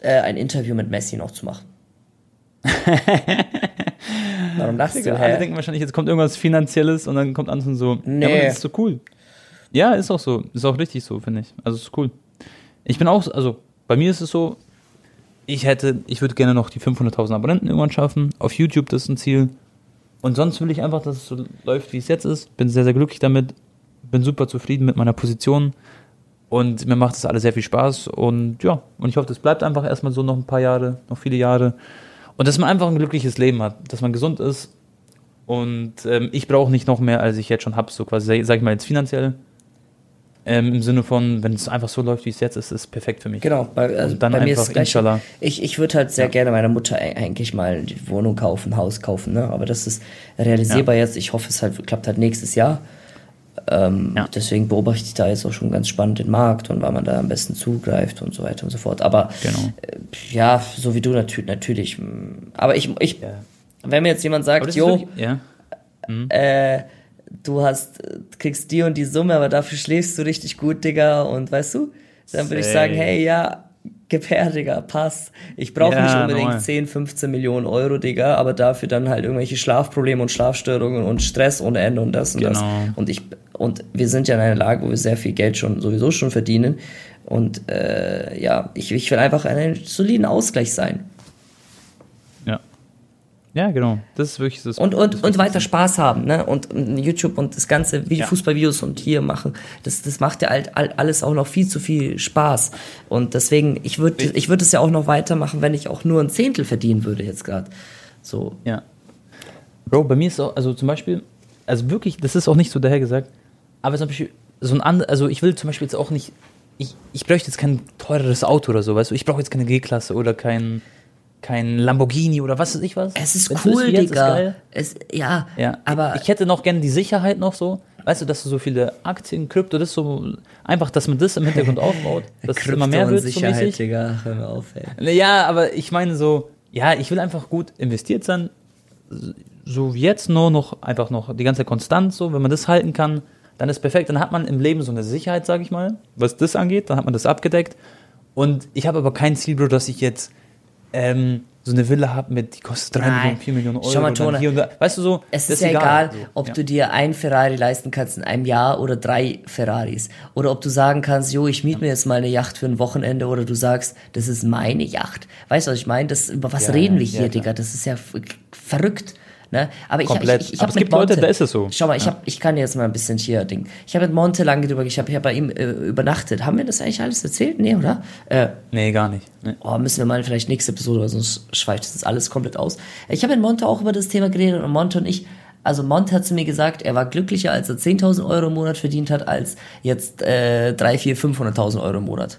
äh, ein Interview mit Messi noch zu machen. (laughs) Warum lachst Digga, du? Hä? Alle denken wahrscheinlich, jetzt kommt irgendwas Finanzielles und dann kommt Anton so, nee. ja, aber das ist so cool. Ja, ist auch so. Ist auch richtig so, finde ich. Also ist cool. Ich bin auch, also bei mir ist es so, ich hätte, ich würde gerne noch die 500.000 Abonnenten irgendwann schaffen. Auf YouTube, das ist ein Ziel. Und sonst will ich einfach, dass es so läuft, wie es jetzt ist. Bin sehr, sehr glücklich damit. Bin super zufrieden mit meiner Position. Und mir macht das alles sehr viel Spaß. Und ja, und ich hoffe, das bleibt einfach erstmal so noch ein paar Jahre, noch viele Jahre. Und dass man einfach ein glückliches Leben hat, dass man gesund ist. Und ähm, ich brauche nicht noch mehr, als ich jetzt schon habe, so quasi, sag ich mal jetzt finanziell. Ähm, Im Sinne von, wenn es einfach so läuft, wie es jetzt ist, ist es perfekt für mich. Genau, bei, also dann bei mir ist es gleich, Ich, ich würde halt sehr ja. gerne meiner Mutter eigentlich mal die Wohnung kaufen, Haus kaufen, ne? aber das ist realisierbar ja. jetzt. Ich hoffe, es halt, klappt halt nächstes Jahr. Ähm, ja. Deswegen beobachte ich da jetzt auch schon ganz spannend den Markt und wann man da am besten zugreift und so weiter und so fort. Aber genau. äh, ja, so wie du natür natürlich. Aber ich, ich ja. wenn mir jetzt jemand sagt, jo, ja. mhm. äh, du hast, kriegst die und die Summe, aber dafür schläfst du richtig gut, Digga, und weißt du, dann würde ich sagen, hey, ja, gib her, Digga, pass. Ich brauche ja, nicht unbedingt normal. 10, 15 Millionen Euro, Digga, aber dafür dann halt irgendwelche Schlafprobleme und Schlafstörungen und Stress ohne Ende und das und genau. das. Und ich und wir sind ja in einer Lage, wo wir sehr viel Geld schon sowieso schon verdienen. Und äh, ja, ich, ich will einfach einen soliden Ausgleich sein. Ja. Genau. Das ist wirklich das. Und, und, das und weiter Spaß haben, ne? Und YouTube und das ganze wie ja. Fußballvideos und hier machen, das, das macht ja halt alles auch noch viel zu viel Spaß. Und deswegen, ich würde ich würde es ja auch noch weitermachen, wenn ich auch nur ein Zehntel verdienen würde jetzt gerade. So. Ja. Bro, bei mir ist auch, also zum Beispiel, also wirklich, das ist auch nicht so dahergesagt, aber zum Beispiel, so ein anderes, also ich will zum Beispiel jetzt auch nicht, ich, ich bräuchte jetzt kein teureres Auto oder so, weißt du, ich brauche jetzt keine G-Klasse oder kein, kein Lamborghini oder was weiß ich was. Es ist Wenn's cool, ist, Digga. Ist es, ja, ja, aber. Ich hätte noch gerne die Sicherheit noch so, weißt du, dass du so viele Aktien, Krypto, das so, einfach, dass man das im Hintergrund (laughs) aufbaut, dass es immer mehr wird. Sicherheit, so mäßig. Digga, hör mir auf, ey. Ja, aber ich meine so, ja, ich will einfach gut investiert sein, so wie jetzt nur noch, einfach noch die ganze Konstanz so, wenn man das halten kann, dann ist perfekt. Dann hat man im Leben so eine Sicherheit, sage ich mal, was das angeht. Dann hat man das abgedeckt. Und ich habe aber kein Ziel, Bro, dass ich jetzt ähm, so eine Villa habe mit, die kostet 3 Nein. Millionen, 4 Millionen Euro. Schau mal, Tone, hier und da. Weißt du so? Es ist ja egal, egal ob ja. du dir ein Ferrari leisten kannst in einem Jahr oder drei Ferraris. Oder ob du sagen kannst, jo, ich miete mir jetzt mal eine Yacht für ein Wochenende oder du sagst, das ist meine Yacht. Weißt du, was ich meine? Das, über was ja, reden wir hier, Digga? Das ist ja verrückt. Ne? Aber Komplett. ich, ich, ich habe es gibt Monte, Leute, da ist es so. Schau mal, ich, ja. hab, ich kann jetzt mal ein bisschen hier Ding. Ich habe mit Monte lange drüber, ich habe ja bei ihm äh, übernachtet. Haben wir das eigentlich alles erzählt? Nee, oder? Äh, nee, gar nicht. Nee. Oh, müssen wir mal vielleicht nächste Episode, weil sonst schweift das alles komplett aus. Ich habe mit Monte auch über das Thema geredet und Monte und ich, also Monte hat zu mir gesagt, er war glücklicher, als er 10.000 Euro im Monat verdient hat, als jetzt äh, 3, 4, 500.000 Euro im Monat.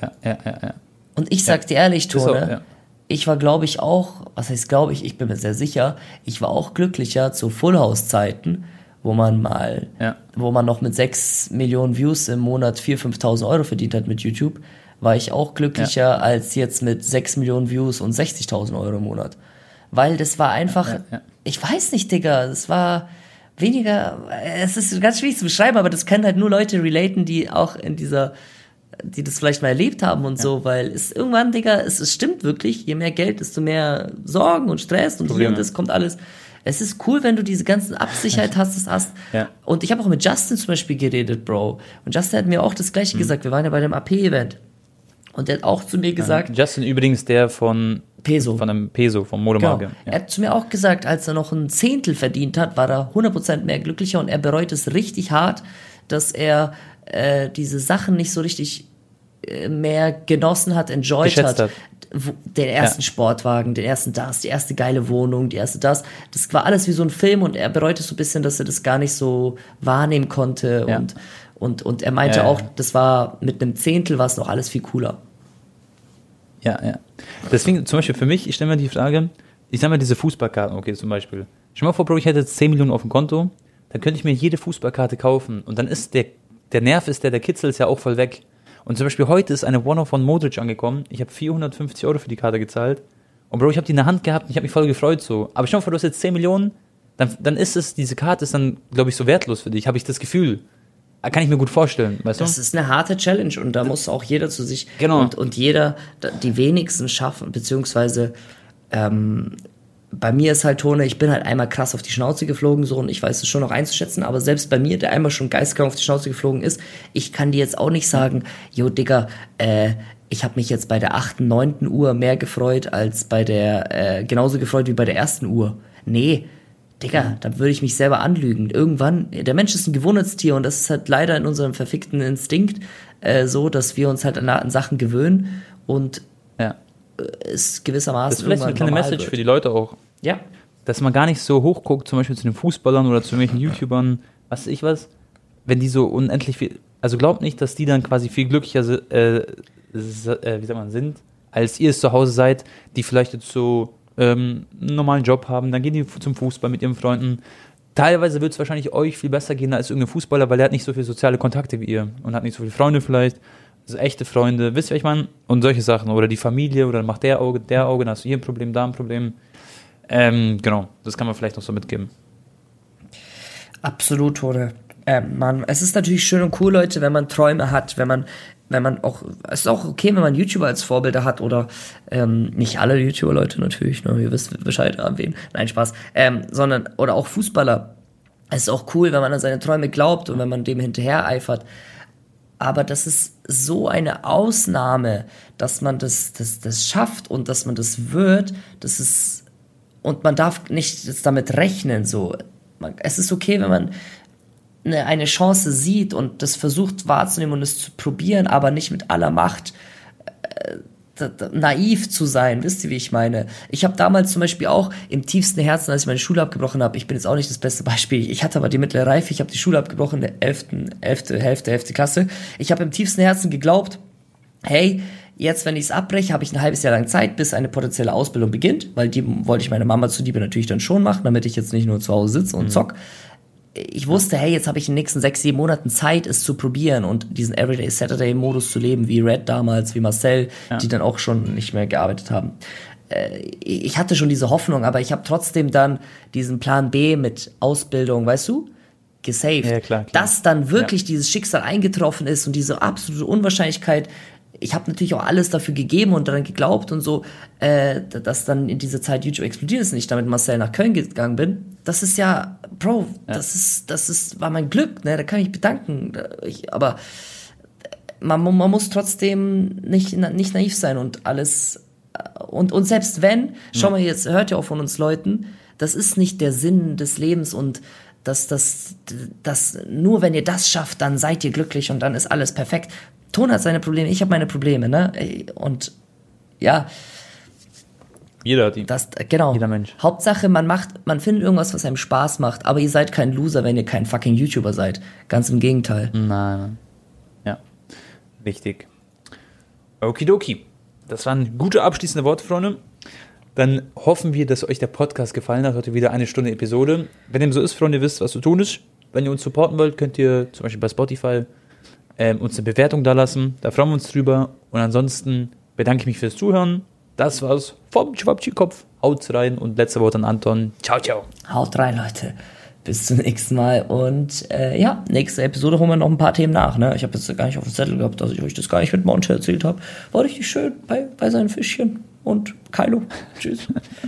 Ja, ja, ja, ja. Und ich sag dir ehrlich, Tone, auch, ja ich war, glaube ich, auch, was heißt glaube ich, ich bin mir sehr sicher, ich war auch glücklicher zu Full House Zeiten, wo man mal, ja. wo man noch mit 6 Millionen Views im Monat 4.000, 5.000 Euro verdient hat mit YouTube, war ich auch glücklicher ja. als jetzt mit 6 Millionen Views und 60.000 Euro im Monat. Weil das war einfach, ja, ich weiß nicht, Digga, es war weniger, es ist ganz schwierig zu beschreiben, aber das können halt nur Leute relaten, die auch in dieser die das vielleicht mal erlebt haben und ja. so, weil es irgendwann, Digga, es, es stimmt wirklich, je mehr Geld, desto mehr Sorgen und Stress und Probleme. hier und das kommt alles. Es ist cool, wenn du diese ganzen Absicherheit (laughs) hast, das hast. Ja. Und ich habe auch mit Justin zum Beispiel geredet, Bro. Und Justin hat mir auch das Gleiche mhm. gesagt. Wir waren ja bei dem AP-Event. Und der hat auch zu mir gesagt. Ja. Justin übrigens der von Peso. Von einem Peso, vom Modemarke. Genau. Ja. Er hat zu mir auch gesagt, als er noch ein Zehntel verdient hat, war er 100% mehr glücklicher und er bereut es richtig hart, dass er äh, diese Sachen nicht so richtig äh, mehr genossen hat, enjoyed hat. hat. Den ersten ja. Sportwagen, den ersten das, die erste geile Wohnung, die erste das. Das war alles wie so ein Film und er bereute so ein bisschen, dass er das gar nicht so wahrnehmen konnte. Ja. Und, und, und er meinte auch, das war mit einem Zehntel war es noch alles viel cooler. Ja, ja. Deswegen, zum Beispiel für mich, ich stelle mir die Frage, ich sag mal diese Fußballkarten, okay, zum Beispiel. Stell mal vor, Bro, ich hätte jetzt 10 Millionen auf dem Konto, dann könnte ich mir jede Fußballkarte kaufen und dann ist der, der Nerv ist der, der Kitzel ist ja auch voll weg. Und zum Beispiel heute ist eine One-Off von Modric angekommen, ich habe 450 Euro für die Karte gezahlt und Bro, ich habe die in der Hand gehabt und ich habe mich voll gefreut so. Aber mal vor, du hast jetzt 10 Millionen, dann, dann ist es, diese Karte ist dann, glaube ich, so wertlos für dich, habe ich das Gefühl. Kann ich mir gut vorstellen, weißt Das du? ist eine harte Challenge und da muss auch jeder zu sich Genau. und, und jeder, die wenigsten schaffen, beziehungsweise ähm, bei mir ist halt Tone, ich bin halt einmal krass auf die Schnauze geflogen, so und ich weiß es schon noch einzuschätzen, aber selbst bei mir, der einmal schon geistkrank auf die Schnauze geflogen ist, ich kann dir jetzt auch nicht sagen, yo Digga, äh, ich habe mich jetzt bei der achten, neunten Uhr mehr gefreut als bei der, äh, genauso gefreut wie bei der ersten Uhr. Nee, Digga, da würde ich mich selber anlügen. Irgendwann, der Mensch ist ein Gewohnheitstier und das ist halt leider in unserem verfickten Instinkt äh, so, dass wir uns halt an, an Sachen gewöhnen und Ja. Es gewissermaßen Das ist vielleicht eine kleine Message wird. für die Leute auch. Ja, dass man gar nicht so hochguckt, zum Beispiel zu den Fußballern oder zu irgendwelchen YouTubern, was weiß ich was, wenn die so unendlich viel, also glaubt nicht, dass die dann quasi viel glücklicher äh, äh, wie sagt man, sind, als ihr es zu Hause seid, die vielleicht jetzt so ähm, einen normalen Job haben, dann gehen die zum Fußball mit ihren Freunden. Teilweise wird es wahrscheinlich euch viel besser gehen als irgendein Fußballer, weil er hat nicht so viele soziale Kontakte wie ihr und hat nicht so viele Freunde vielleicht. Also echte Freunde, wisst ihr, ich meine? Und solche Sachen. Oder die Familie, oder macht der Auge, der Auge, dann hast du hier ein Problem, da ein Problem. Ähm, genau, das kann man vielleicht noch so mitgeben. absolut, Tode. Ähm, man, es ist natürlich schön und cool, Leute, wenn man Träume hat, wenn man, wenn man auch, es ist auch okay, wenn man YouTuber als Vorbilder hat oder ähm, nicht alle YouTuber, Leute natürlich, ne, ihr wisst Bescheid an wen, nein, Spaß, ähm, sondern, oder auch Fußballer. Es ist auch cool, wenn man an seine Träume glaubt und wenn man dem hinterher eifert. Aber das ist so eine Ausnahme, dass man das, das, das schafft und dass man das wird, das ist, und man darf nicht damit rechnen, so. Man, es ist okay, wenn man eine, eine Chance sieht und das versucht wahrzunehmen und es zu probieren, aber nicht mit aller Macht äh, naiv zu sein. Wisst ihr, wie ich meine? Ich habe damals zum Beispiel auch im tiefsten Herzen, als ich meine Schule abgebrochen habe, ich bin jetzt auch nicht das beste Beispiel, ich hatte aber die mittlere Reife, ich habe die Schule abgebrochen der 11., 11., Hälfte, 11. Klasse. Ich habe im tiefsten Herzen geglaubt, hey, jetzt, wenn ich es abbreche, habe ich ein halbes Jahr lang Zeit, bis eine potenzielle Ausbildung beginnt, weil die wollte ich meine Mama zuliebe natürlich dann schon machen, damit ich jetzt nicht nur zu Hause sitze und zock. Ich wusste, hey, jetzt habe ich in den nächsten sechs, sieben Monaten Zeit, es zu probieren und diesen Everyday Saturday-Modus zu leben, wie Red damals, wie Marcel, die dann auch schon nicht mehr gearbeitet haben. Äh, Ich hatte schon diese Hoffnung, aber ich habe trotzdem dann diesen Plan B mit Ausbildung, weißt du? gesaved. Ja, klar, klar. Dass dann wirklich dieses Schicksal eingetroffen ist und diese absolute Unwahrscheinlichkeit, ich habe natürlich auch alles dafür gegeben und daran geglaubt und so, äh, dass dann in dieser Zeit YouTube explodiert ist und ich damit Marcel nach Köln gegangen bin. Das ist ja, Bro, das ist, das ist, war mein Glück, ne? Da kann ich mich bedanken. Ich, aber man, man muss trotzdem nicht, nicht naiv sein und alles. Und, und selbst wenn, schau mal, jetzt hört ihr auch von uns Leuten, das ist nicht der Sinn des Lebens und das, das, das, nur wenn ihr das schafft, dann seid ihr glücklich und dann ist alles perfekt. Ton hat seine Probleme, ich habe meine Probleme, ne? Und ja, Jeder hat die. das, genau. Jeder Mensch. Hauptsache, man macht, man findet irgendwas, was einem Spaß macht, aber ihr seid kein Loser, wenn ihr kein fucking YouTuber seid. Ganz im Gegenteil. Nein, nein. Ja, richtig. Okidoki. Das waren gute abschließende Worte, Freunde. Dann hoffen wir, dass euch der Podcast gefallen hat. Heute wieder eine Stunde Episode. Wenn dem so ist, Freunde, ihr wisst, was zu tun ist. Wenn ihr uns supporten wollt, könnt ihr zum Beispiel bei Spotify ähm, uns eine Bewertung da lassen. Da freuen wir uns drüber. Und ansonsten bedanke ich mich fürs Zuhören. Das war's vom Schwabschi-Kopf. Haut's rein und letzte Wort an Anton. Ciao, ciao. Haut rein, Leute. Bis zum nächsten Mal. Und äh, ja, nächste Episode holen wir noch ein paar Themen nach. Ne? Ich habe jetzt gar nicht auf dem Zettel gehabt, dass ich euch das gar nicht mit Monte erzählt habe. War richtig schön bei, bei seinen Fischchen. Und Kylo. Tschüss. (laughs)